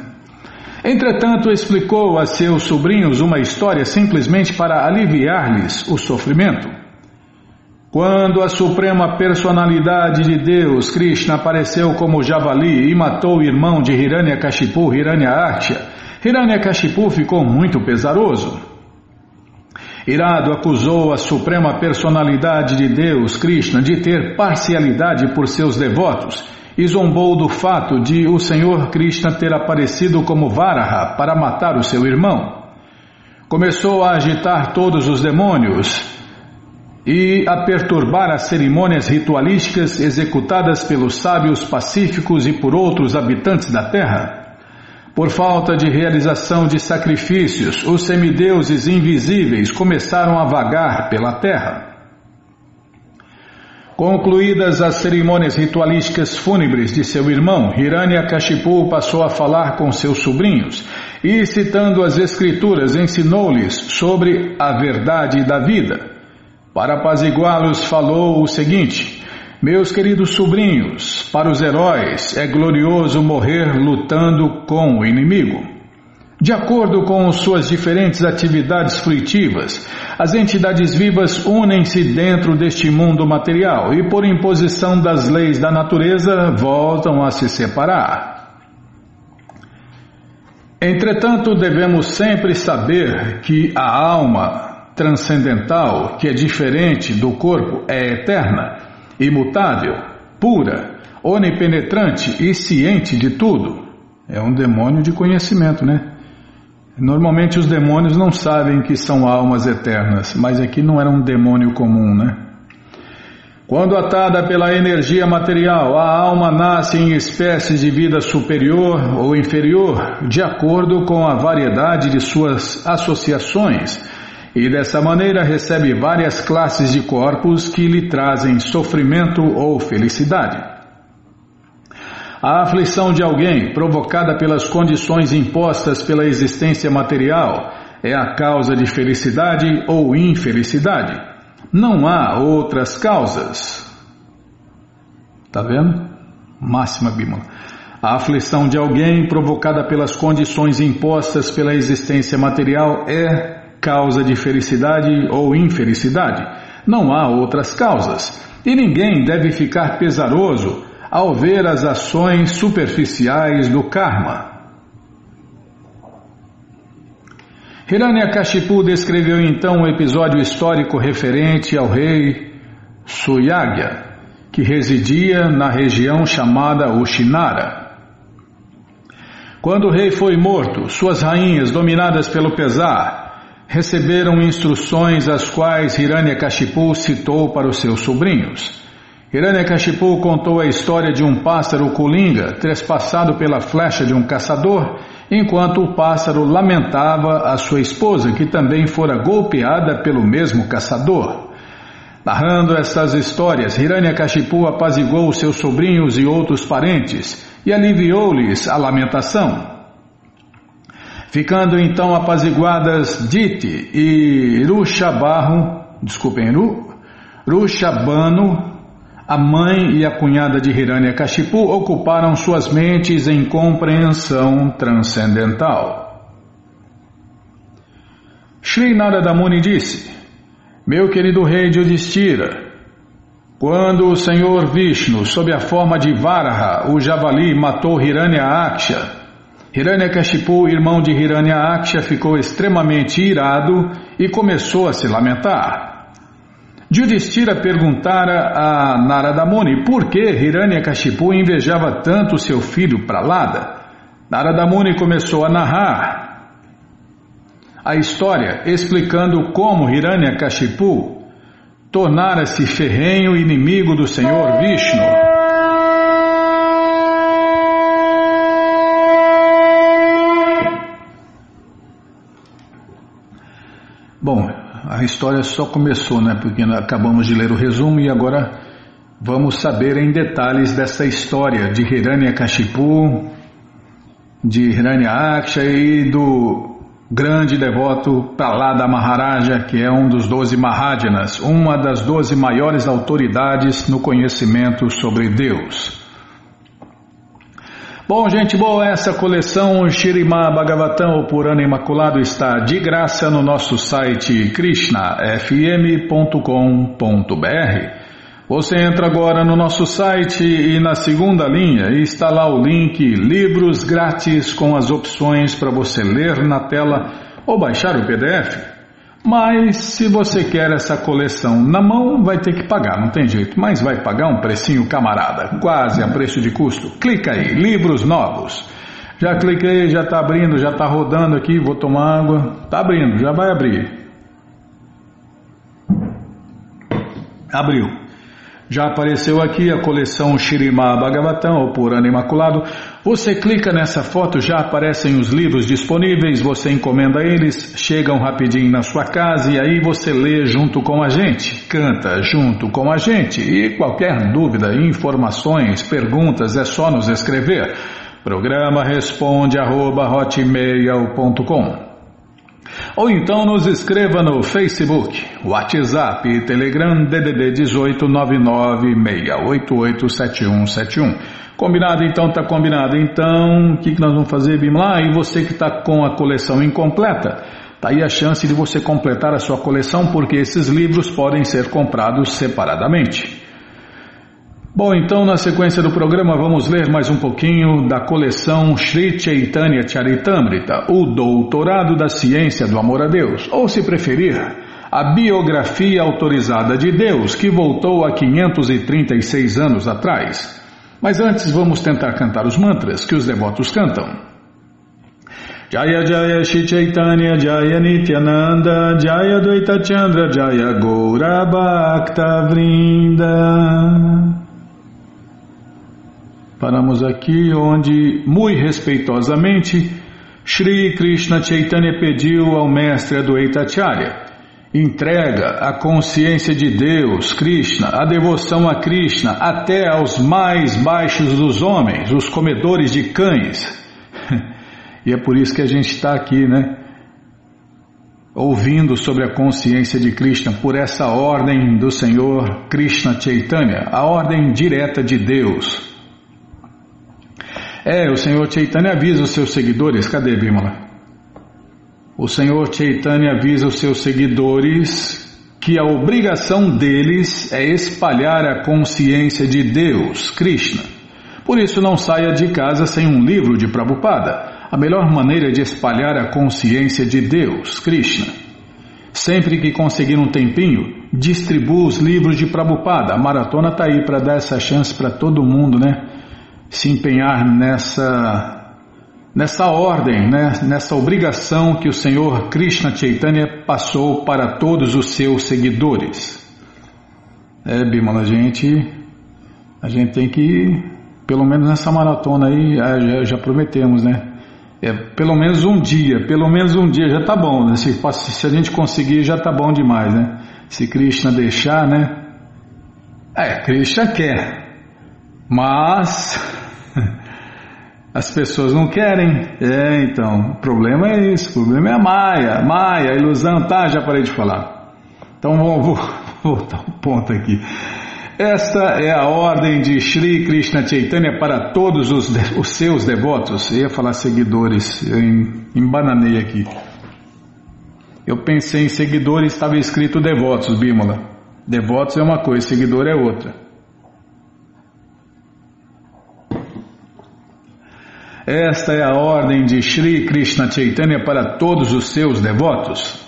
Entretanto, explicou a seus sobrinhos uma história simplesmente para aliviar-lhes o sofrimento. Quando a suprema personalidade de Deus, Krishna, apareceu como javali e matou o irmão de Hiranyakashipu, Hiranyaaksha, Hiranyakashipu ficou muito pesaroso. Irado acusou a suprema personalidade de Deus, Krishna, de ter parcialidade por seus devotos e zombou do fato de o Senhor Krishna ter aparecido como Varaha para matar o seu irmão. Começou a agitar todos os demônios e a perturbar as cerimônias ritualísticas executadas pelos sábios pacíficos e por outros habitantes da terra. Por falta de realização de sacrifícios, os semideuses invisíveis começaram a vagar pela terra. Concluídas as cerimônias ritualísticas fúnebres de seu irmão, Hiranyakashipu passou a falar com seus sobrinhos e, citando as escrituras, ensinou-lhes sobre a verdade da vida. Para apaziguá-los, falou o seguinte: Meus queridos sobrinhos, para os heróis é glorioso morrer lutando com o inimigo. De acordo com suas diferentes atividades fruitivas, as entidades vivas unem-se dentro deste mundo material e, por imposição das leis da natureza, voltam a se separar. Entretanto, devemos sempre saber que a alma transcendental, que é diferente do corpo, é eterna, imutável, pura, onipenetrante e ciente de tudo. É um demônio de conhecimento, né? Normalmente os demônios não sabem que são almas eternas, mas aqui não era um demônio comum, né? Quando atada pela energia material, a alma nasce em espécies de vida superior ou inferior, de acordo com a variedade de suas associações, e dessa maneira recebe várias classes de corpos que lhe trazem sofrimento ou felicidade. A aflição de alguém, provocada pelas condições impostas pela existência material, é a causa de felicidade ou infelicidade. Não há outras causas. Tá vendo? Máxima Bímola. A aflição de alguém provocada pelas condições impostas pela existência material é causa de felicidade ou infelicidade. Não há outras causas. E ninguém deve ficar pesaroso ao ver as ações superficiais do karma. Hiranyakashipu descreveu então um episódio histórico referente ao rei Suyagya, que residia na região chamada Ushinara. Quando o rei foi morto, suas rainhas, dominadas pelo pesar, receberam instruções as quais Hiranyakashipu citou para os seus sobrinhos. Hiranyakashipu contou a história de um pássaro colinga trespassado pela flecha de um caçador, enquanto o pássaro lamentava a sua esposa, que também fora golpeada pelo mesmo caçador. Narrando estas histórias, Hiranyakashipu apaziguou seus sobrinhos e outros parentes e aliviou-lhes a lamentação. Ficando então apaziguadas Diti e Rushabarro, desculpem, Rushabano, a mãe e a cunhada de Hiranyakashipu ocuparam suas mentes em compreensão transcendental. Sri Narada Muni disse: Meu querido rei Yudhishthira, quando o Senhor Vishnu, sob a forma de Varaha, o javali, matou Hiranyaaksha, Hiranyakashipu, irmão de Hiranyaaksha, ficou extremamente irado e começou a se lamentar. Judistira perguntara a Narada Muni por que Hiranyakashipu invejava tanto seu filho Pralada. Narada Muni começou a narrar a história explicando como Hiranyakashipu tornara-se ferrenho inimigo do Senhor Vishnu. Bom, a história só começou, né? Porque acabamos de ler o resumo e agora vamos saber em detalhes dessa história de Hiranyakashipu, de Hiranyaksha e do grande devoto Pralada Maharaja, que é um dos doze Mahajanas, uma das doze maiores autoridades no conhecimento sobre Deus. Bom, gente boa, essa coleção Shirima Bhagavatam, o Purana Imaculado, está de graça no nosso site krishnafm.com.br. Você entra agora no nosso site e na segunda linha está lá o link Livros Grátis com as opções para você ler na tela ou baixar o PDF. Mas se você quer essa coleção na mão, vai ter que pagar, não tem jeito. Mas vai pagar um precinho camarada, quase a preço de custo. Clica aí, livros novos. Já cliquei, já está abrindo, já está rodando aqui, vou tomar água. Está abrindo, já vai abrir. Abriu. Já apareceu aqui a coleção Shirimá Bhagavatam, ou Purana Imaculado. Você clica nessa foto, já aparecem os livros disponíveis, você encomenda eles, chegam rapidinho na sua casa e aí você lê junto com a gente, canta junto com a gente. E qualquer dúvida, informações, perguntas, é só nos escrever. Programa responde arroba hotmail.com ou então nos escreva no Facebook, WhatsApp e Telegram DDD 18996887171. Combinado então, tá combinado. Então, o que, que nós vamos fazer, Bimla? E você que está com a coleção incompleta, tá aí a chance de você completar a sua coleção, porque esses livros podem ser comprados separadamente. Bom, então na sequência do programa vamos ler mais um pouquinho da coleção Sri Chaitanya Charitamrita, o Doutorado da Ciência do Amor a Deus, ou se preferir, a biografia autorizada de Deus que voltou há 536 anos atrás. Mas antes vamos tentar cantar os mantras que os devotos cantam. Jaya Jaya Shri Chaitanya Jaya Nityananda Jaya Dvaita Chandra Jaya Gaura Vrinda Paramos aqui onde, muito respeitosamente, Sri Krishna Chaitanya pediu ao mestre Adwaita Acharya entrega a consciência de Deus, Krishna, a devoção a Krishna, até aos mais baixos dos homens, os comedores de cães. e é por isso que a gente está aqui, né? Ouvindo sobre a consciência de Krishna por essa ordem do Senhor Krishna Chaitanya, a ordem direta de Deus. É, o Senhor Chaitanya avisa os seus seguidores. Cadê, Bimala? O Senhor Chaitanya avisa os seus seguidores que a obrigação deles é espalhar a consciência de Deus, Krishna. Por isso, não saia de casa sem um livro de Prabhupada. A melhor maneira de espalhar a consciência de Deus, Krishna. Sempre que conseguir um tempinho, distribua os livros de Prabhupada. A maratona está aí para dar essa chance para todo mundo, né? Se empenhar nessa, nessa ordem, né? nessa obrigação que o Senhor Krishna Chaitanya passou para todos os seus seguidores. É, Bimala, a gente, a gente tem que, pelo menos nessa maratona aí, já, já prometemos, né? É, pelo menos um dia, pelo menos um dia já tá bom, né? Se, se a gente conseguir já tá bom demais, né? Se Krishna deixar, né? É, Krishna quer, mas as pessoas não querem. É, então, o problema é isso, o problema é a Maia, Maia, a ilusão, tá, já parei de falar. Então vou, vou voltar um ponto aqui. Esta é a ordem de Sri Krishna Chaitanya para todos os, os seus devotos. Eu ia falar seguidores, eu embananei aqui. Eu pensei em seguidores, estava escrito devotos, Bímola. Devotos é uma coisa, seguidor é outra. Esta é a ordem de Sri Krishna Chaitanya para todos os seus devotos.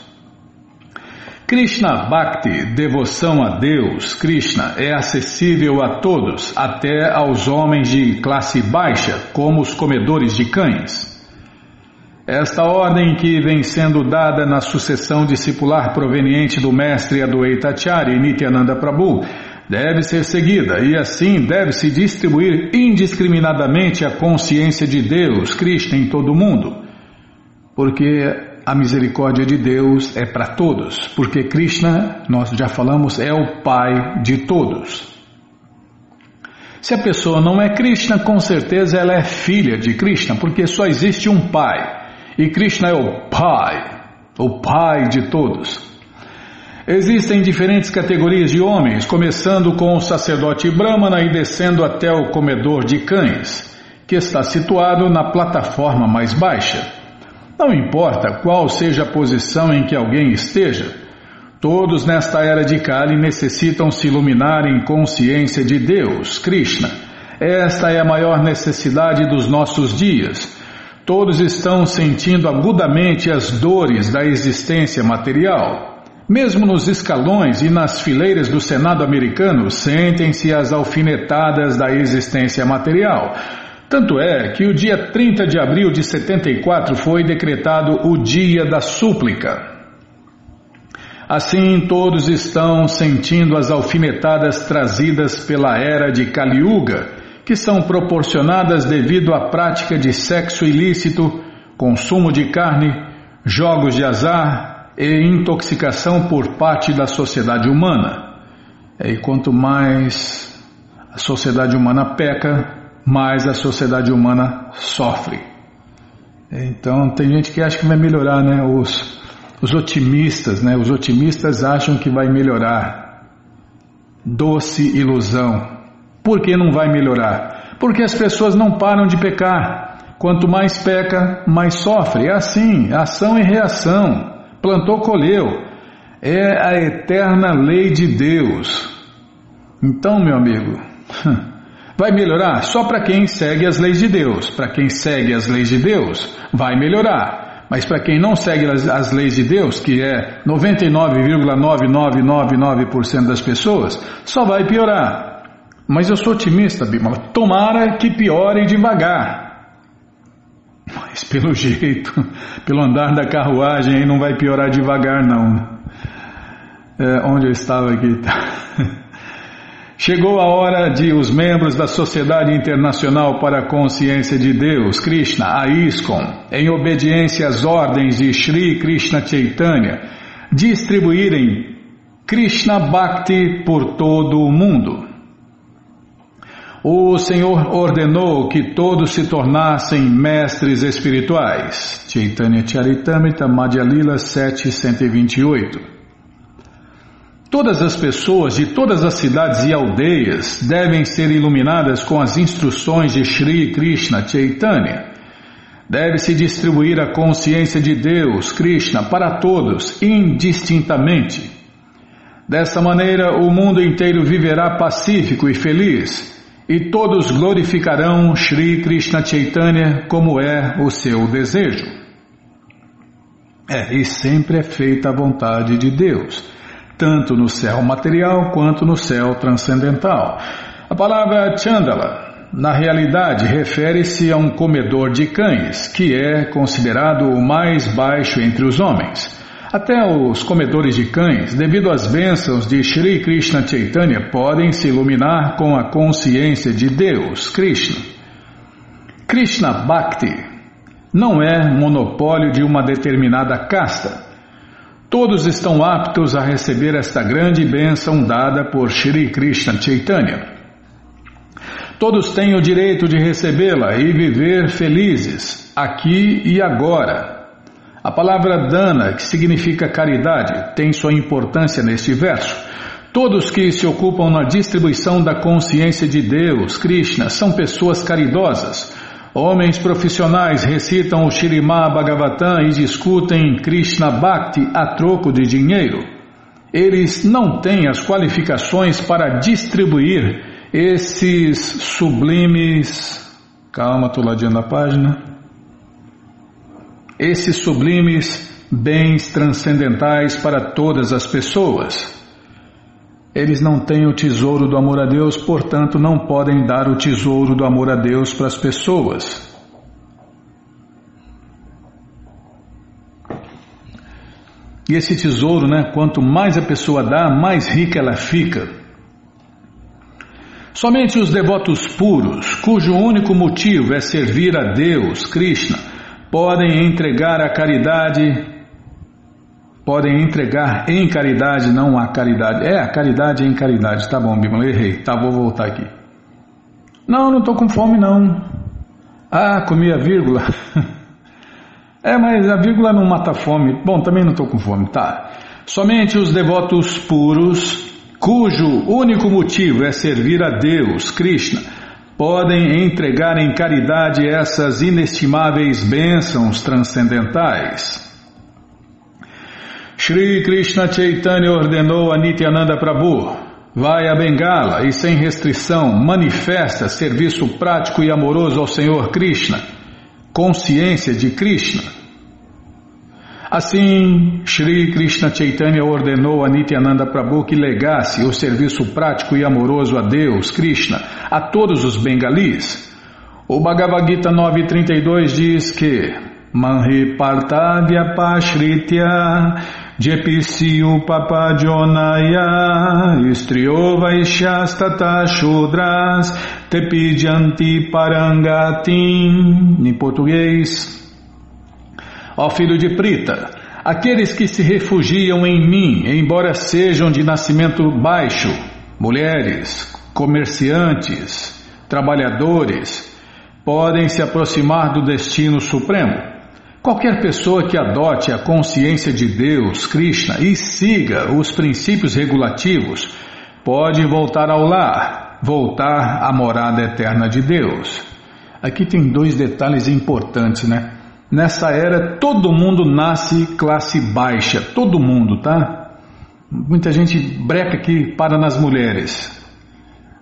Krishna Bhakti, devoção a Deus, Krishna, é acessível a todos, até aos homens de classe baixa, como os comedores de cães. Esta ordem que vem sendo dada na sucessão discipular proveniente do mestre Adwaita Acharya Nityananda Prabhu deve ser seguida e assim deve-se distribuir indiscriminadamente a consciência de Deus, Cristo, em todo o mundo. Porque a misericórdia de Deus é para todos, porque Krishna, nós já falamos, é o Pai de todos. Se a pessoa não é Krishna, com certeza ela é filha de Krishna, porque só existe um Pai. E Krishna é o Pai, o Pai de todos. Existem diferentes categorias de homens, começando com o sacerdote Brahmana e descendo até o comedor de cães, que está situado na plataforma mais baixa. Não importa qual seja a posição em que alguém esteja, todos nesta era de Kali necessitam se iluminar em consciência de Deus, Krishna. Esta é a maior necessidade dos nossos dias Todos estão sentindo agudamente as dores da existência material. Mesmo nos escalões e nas fileiras do Senado americano, sentem-se as alfinetadas da existência material. Tanto é que o dia 30 de abril de 74 foi decretado o Dia da Súplica. Assim, todos estão sentindo as alfinetadas trazidas pela era de Kaliuga que são proporcionadas devido à prática de sexo ilícito, consumo de carne, jogos de azar e intoxicação por parte da sociedade humana. E quanto mais a sociedade humana peca, mais a sociedade humana sofre. Então tem gente que acha que vai melhorar, né? Os, os otimistas, né? Os otimistas acham que vai melhorar. Doce ilusão. Por que não vai melhorar? Porque as pessoas não param de pecar. Quanto mais peca, mais sofre. É assim, ação e reação. Plantou, colheu. É a eterna lei de Deus. Então, meu amigo, vai melhorar só para quem segue as leis de Deus. Para quem segue as leis de Deus, vai melhorar. Mas para quem não segue as, leis de Deus, que é 99,9999% das pessoas, só vai piorar. Mas eu sou otimista, Bimala. Tomara que piore devagar. Mas pelo jeito, pelo andar da carruagem, aí não vai piorar devagar, não. É, onde eu estava aqui? Chegou a hora de os membros da Sociedade Internacional para a Consciência de Deus, Krishna, a ISKCON, em obediência às ordens de Sri Krishna Chaitanya, distribuírem Krishna Bhakti por todo o mundo. O Senhor ordenou que todos se tornassem mestres espirituais. Chaitanya Charitamrita Madhya Lila 728 Todas as pessoas de todas as cidades e aldeias devem ser iluminadas com as instruções de Sri Krishna Chaitanya. Deve-se distribuir a consciência de Deus, Krishna, para todos, indistintamente. Dessa maneira, o mundo inteiro viverá pacífico e feliz e todos glorificarão Sri Krishna Chaitanya como é o seu desejo. É, e sempre é feita a vontade de Deus, tanto no céu material quanto no céu transcendental. A palavra Chandala, na realidade, refere-se a um comedor de cães, que é considerado o mais baixo entre os homens. Até os comedores de cães, devido às bênçãos de Sri Krishna Chaitanya, podem se iluminar com a consciência de Deus, Krishna. Krishna Bhakti não é monopólio de uma determinada casta. Todos estão aptos a receber esta grande bênção dada por Sri Krishna Chaitanya. Todos têm o direito de recebê-la e viver felizes, aqui e agora, a palavra dana, que significa caridade, tem sua importância neste verso. Todos que se ocupam na distribuição da consciência de Deus, Krishna, são pessoas caridosas. Homens profissionais recitam o Shirimá Bhagavatam e discutem Krishna Bhakti a troco de dinheiro. Eles não têm as qualificações para distribuir esses sublimes. Calma, estou ladeando a página esses sublimes bens transcendentais para todas as pessoas. Eles não têm o tesouro do amor a Deus, portanto, não podem dar o tesouro do amor a Deus para as pessoas. E esse tesouro, né, quanto mais a pessoa dá, mais rica ela fica. Somente os devotos puros, cujo único motivo é servir a Deus, Krishna, podem entregar a caridade, podem entregar em caridade, não a caridade. É, a caridade em caridade. Tá bom, Bíblia, errei. Tá, vou voltar aqui. Não, não estou com fome, não. Ah, comi a vírgula. é, mas a vírgula não mata a fome. Bom, também não estou com fome, tá. Somente os devotos puros, cujo único motivo é servir a Deus, Krishna, podem entregar em caridade essas inestimáveis bênçãos transcendentais. Shri Krishna Chaitanya ordenou a Nityananda Prabhu: vai a Bengala e sem restrição manifesta serviço prático e amoroso ao Senhor Krishna. consciência de Krishna. Assim, Sri Krishna Chaitanya ordenou a Nityananda Prabhu que legasse o serviço prático e amoroso a Deus, Krishna, a todos os bengalis. O Bhagavad Gita 9.32 diz que Manhi Partadya Pashritya Jepisiu Papajonaya Istriova Ishastata Shudras Tepidyanti Parangatim Em português, Ó filho de Prita, aqueles que se refugiam em mim, embora sejam de nascimento baixo, mulheres, comerciantes, trabalhadores, podem se aproximar do destino supremo. Qualquer pessoa que adote a consciência de Deus, Krishna, e siga os princípios regulativos, pode voltar ao lar, voltar à morada eterna de Deus. Aqui tem dois detalhes importantes, né? Nessa era, todo mundo nasce classe baixa, todo mundo, tá? Muita gente breca aqui para nas mulheres.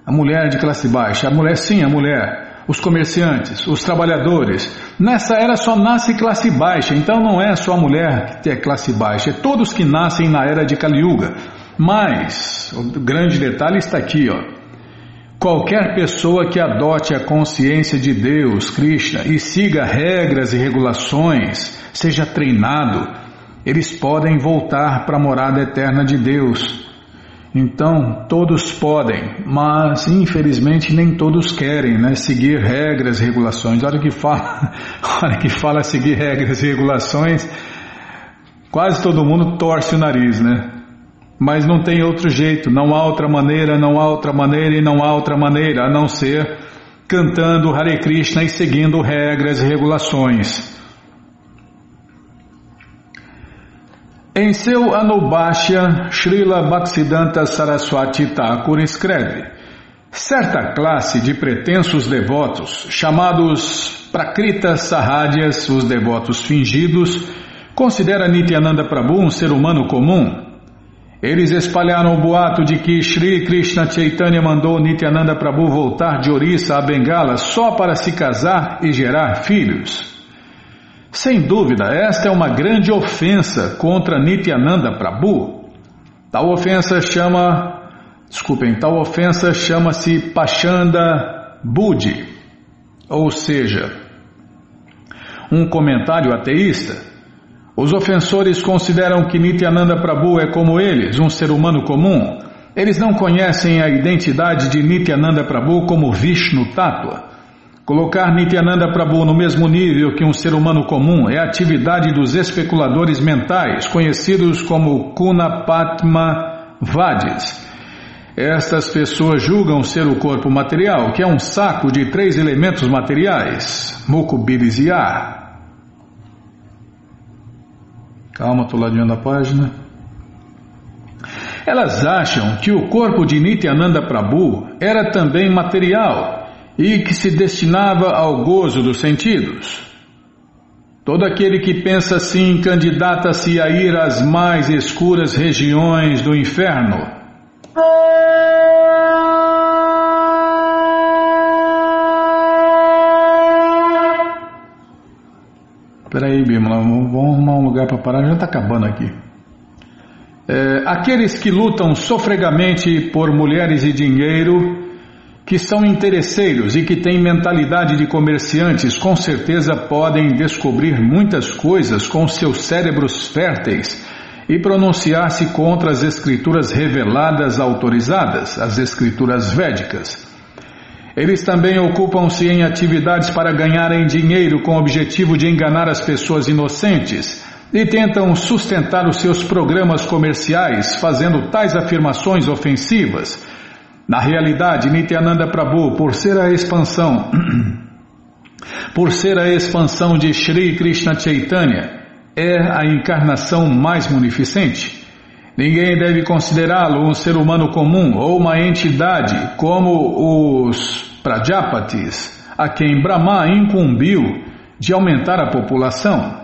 A mulher de classe baixa, a mulher sim, a mulher, os comerciantes, os trabalhadores. Nessa era só nasce classe baixa, então não é só a mulher que é classe baixa, é todos que nascem na era de Kali Yuga. Mas o grande detalhe está aqui, ó. Qualquer pessoa que adote a consciência de Deus, Krishna, e siga regras e regulações, seja treinado, eles podem voltar para a morada eterna de Deus. Então, todos podem, mas infelizmente nem todos querem né, seguir regras e regulações. A hora que fala, a hora que fala seguir regras e regulações, quase todo mundo torce o nariz, né? Mas não tem outro jeito, não há outra maneira, não há outra maneira e não há outra maneira a não ser cantando Hare Krishna e seguindo regras e regulações. Em seu Anubhashya, Srila Bhaktisiddhanta Saraswati Thakur escreve Certa classe de pretensos devotos, chamados Prakrita Sahadyas, os devotos fingidos, considera Nityananda Prabhu um ser humano comum eles espalharam o boato de que Sri Krishna Chaitanya mandou Nityananda Prabhu voltar de Orissa a Bengala só para se casar e gerar filhos. Sem dúvida, esta é uma grande ofensa contra Nityananda Prabhu. Tal ofensa chama, desculpem, tal ofensa chama-se Pachanda Budi, ou seja, um comentário ateísta os ofensores consideram que Nityananda Prabhu é como eles, um ser humano comum. Eles não conhecem a identidade de Nityananda Prabhu como Vishnu Tattva. Colocar Nityananda Prabhu no mesmo nível que um ser humano comum é atividade dos especuladores mentais, conhecidos como Kunapatma Vadis. Estas pessoas julgam ser o corpo material, que é um saco de três elementos materiais, mucubiris e ar. Calma, estou ladeando a página. Elas acham que o corpo de Nityananda Prabhu era também material e que se destinava ao gozo dos sentidos. Todo aquele que pensa assim candidata-se a ir às mais escuras regiões do inferno. Peraí, Bímola, vamos arrumar um lugar para parar, já está acabando aqui. É, aqueles que lutam sofregamente por mulheres e dinheiro, que são interesseiros e que têm mentalidade de comerciantes, com certeza podem descobrir muitas coisas com seus cérebros férteis e pronunciar-se contra as escrituras reveladas autorizadas, as escrituras védicas. Eles também ocupam-se em atividades para ganharem dinheiro com o objetivo de enganar as pessoas inocentes e tentam sustentar os seus programas comerciais fazendo tais afirmações ofensivas. Na realidade, Nityananda Prabhu, por ser a expansão, por ser a expansão de Sri Krishna Chaitanya, é a encarnação mais munificente. Ninguém deve considerá-lo um ser humano comum ou uma entidade como os Prajapatis, a quem Brahma incumbiu de aumentar a população.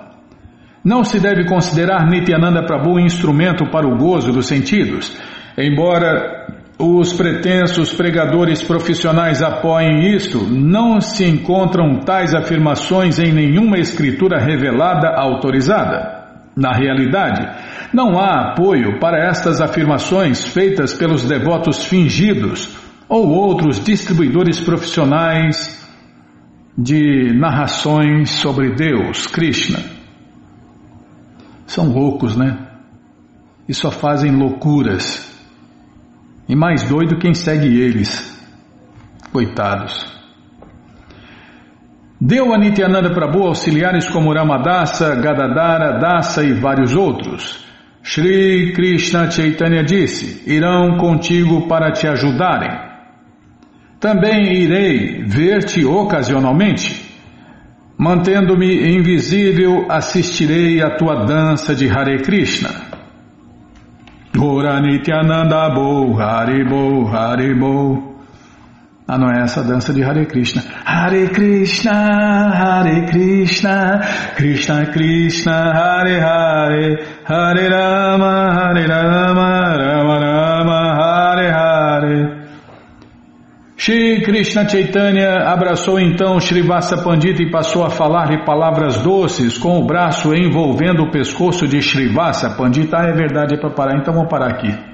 Não se deve considerar Nityananda Prabhu instrumento para o gozo dos sentidos, embora os pretensos pregadores profissionais apoiem isto, não se encontram tais afirmações em nenhuma escritura revelada autorizada. Na realidade, não há apoio para estas afirmações feitas pelos devotos fingidos ou outros distribuidores profissionais de narrações sobre Deus, Krishna. São loucos, né? E só fazem loucuras. E mais doido quem segue eles. Coitados. Deu a Nityananda Prabhu auxiliares como Ramadasa, Gadadara, Dasa e vários outros. Shri Krishna Chaitanya disse: Irão contigo para te ajudarem. Também irei ver-te ocasionalmente. Mantendo-me invisível, assistirei à tua dança de Hare Krishna. Gora Nityananda Bo, Haribo, Haribo. Ah, não é essa dança de Hare Krishna. Hare Krishna, Hare Krishna, Krishna Krishna, Hare Hare, Hare Rama, Hare Rama, Rama Rama, Hare Hare. Shri Krishna Chaitanya abraçou então Srivasa Pandita e passou a falar-lhe palavras doces com o braço envolvendo o pescoço de Srivasa Pandita. Ah, é verdade, é para parar, então vamos parar aqui.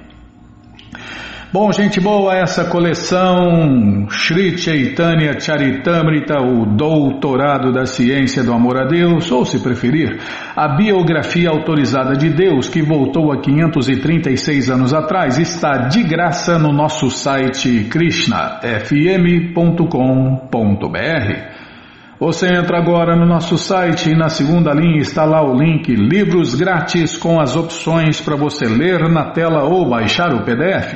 Bom, gente boa, essa coleção Sri Chaitanya Charitamrita, o Doutorado da Ciência do Amor a Deus, ou se preferir, a biografia autorizada de Deus que voltou há 536 anos atrás, está de graça no nosso site krishnafm.com.br. Você entra agora no nosso site e na segunda linha está lá o link Livros Grátis com as opções para você ler na tela ou baixar o PDF.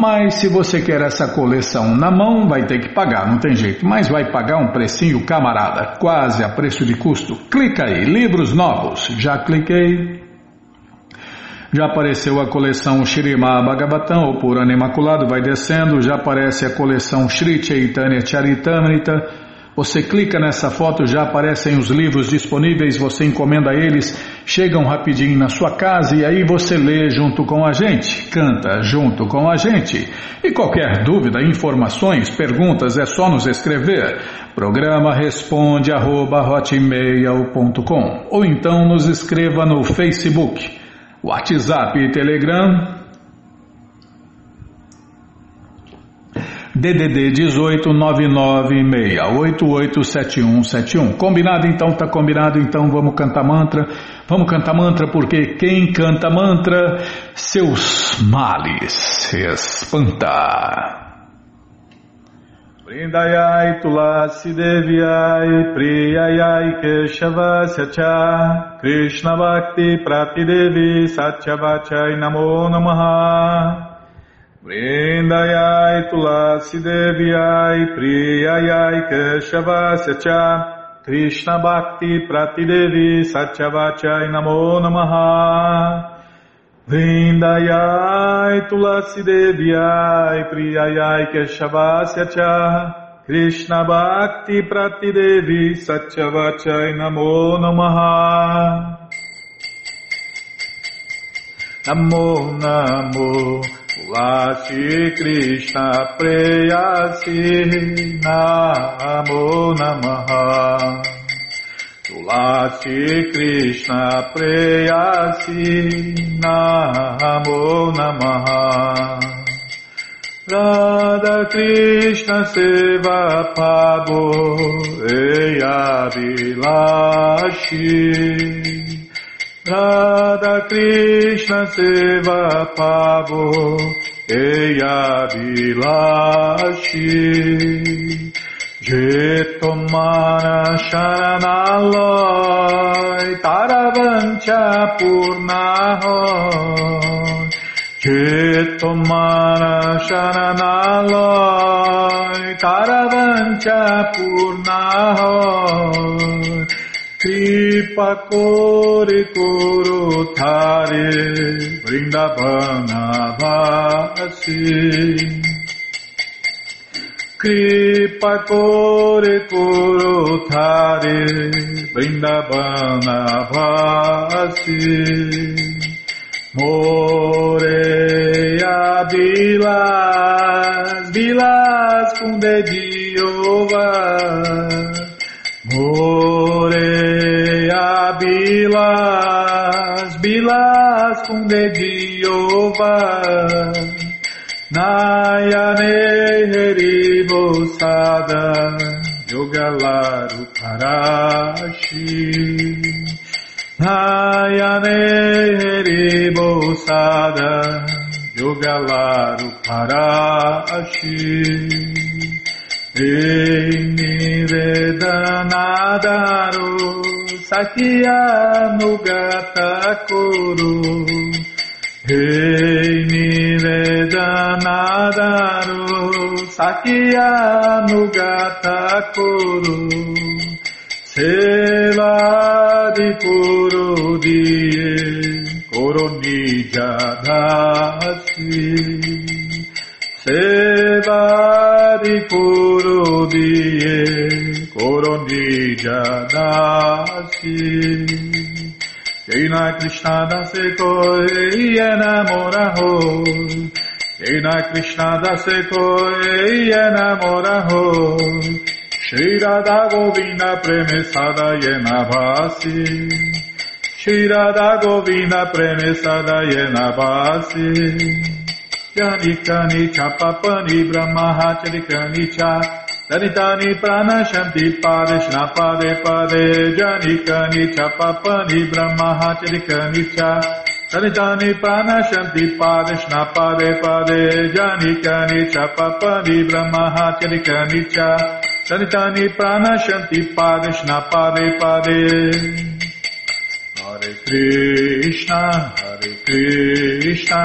Mas se você quer essa coleção na mão, vai ter que pagar, não tem jeito. Mas vai pagar um precinho camarada, quase a preço de custo. Clica aí, livros novos. Já cliquei. Já apareceu a coleção Shirima Bhagavatam, ou Purana Imaculado, vai descendo. Já aparece a coleção Shri Chaitanya Charitamrita. Você clica nessa foto, já aparecem os livros disponíveis, você encomenda eles, chegam rapidinho na sua casa e aí você lê junto com a gente, canta junto com a gente. E qualquer dúvida, informações, perguntas, é só nos escrever. Programa responde arroba, ou então nos escreva no Facebook, WhatsApp e Telegram DDD 18 996887171. Combinado então, tá combinado então, vamos cantar mantra. Vamos cantar mantra porque quem canta mantra, seus males se espanta. Vrindayai Tulasi Devyai Priyayai Keshavasya Cha Krishna Bhakti Pratidevi Satyavachai Namo Namaha Vrindayai Tulasi Devyai Priyayai Keshavasya Cha Krishna Bhakti Pratidevi Satyavachai Namo Namaha. Vrindayai Tulasi Devyai Priyayai Keshavasya Cha Krishna Bhakti Pratidevi Satyavachai Namo Namaha. Namo Namo Tulasi Krishna Preyasi Namo Namaha. Tulasi Krishna Preyasi Namo Radha Krishna Seva Pabo Eya Vilashi Radha Krishna Seva Pavo Eya Vilashi Jetomana Sharanaloy Taravancha Purnahoy Jetomana Sharanaloy Taravancha Purnahoy Kripa Kore Koro Thare Vrindavana Vasi Kripa Kore Koro Thare Vrindavana Vasi Moreya Bilas, Bilas com dediova. Moreia Bilas, Bilas com dediova. Nayane Heribosada Yogalaru Parashi Nayane Heribosada Yogalaru Parashi Nivedanadaru Sakya Nugata Sakyamugatakoru Rei Nivedanadaru Sakyamugatakoru Sevadi Kuru Diye si, Jadasi de Puro Diye Koronija Dasi Krishna Krishna Dase Koi Enamora Ho Krishna Krishna Dase Koi Enamora Ho Shri Radha Govinda Premesada Yena Bhasi Shri Radha Govinda Premesada Yena Bhasi Yanikani Chapapani Brahmahacharikani Cha ललितानि प्राणशन्ति पारिष्णापादे पदे जनिकनि च पपनि ब्रह्मचरिकनि च ललितानि प्राणशन्ति पारिष्णापादे पादे जनिकनि च पपनि ब्रह्मचरिकनि च ललितानि प्राणशन्ति पारिष्णापादे पादे हरे कृष्ण हरे Krishna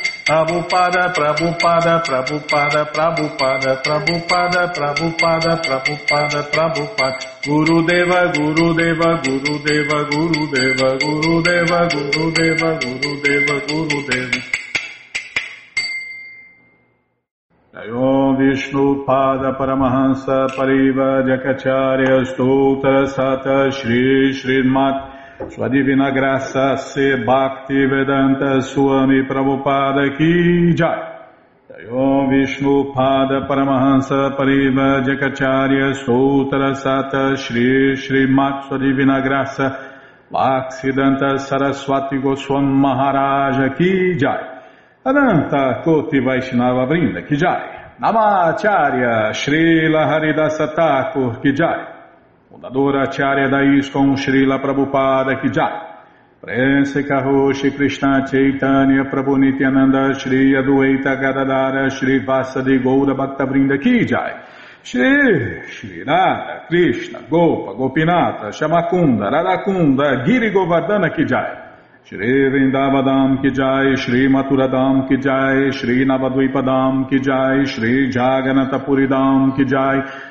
Prabhupada, Prabhupada, Prabhupada, Prabhupada, Prabhupada, Prabhupada, Prabhupada, Prabhupada, Guru Deva, Guru Deva, Guru Deva, Guru Deva, Guru Deva, Guru Deva, Guru Deva, Guru Deva. Om Vishnu Pada Paramahansa Pariva Jakacharya Stoutra Sata Shri Srimat Sua Divina Graça Se Bhakti Vedanta Swami Prabhupada Ki Jai. Om Vishnu Pada Paramahansa Pariva Jakacharya Stoutra Sata Shri Srimat Sua Divina Graça Bhaksidanta Saraswati Goswam Maharaja Ki Jai. Ananta Koti Vaishnava Vrinda Ki Jai. Namacharya Srila Haridasa Thakur Ki Jai Fundadora Acharya da ISKCON Srila Prabhupada Ki Jai Prense Karoshi Krishna Chaitanya Prabhu Nityananda Shri Adueta Gadadara Shri Vasadi Goura Bhaktavrinda Ki Jai Shri, Shri Radha, Krishna, Gopa, Gopinata, Shamakunda, Radakunda, Giri Govardhana Kijai. Shri Vrindavadam Kijai, Shri Maturadam Kijai, Shri Navadvipadam Kijai, Shri Jaganatapuridam Kijai,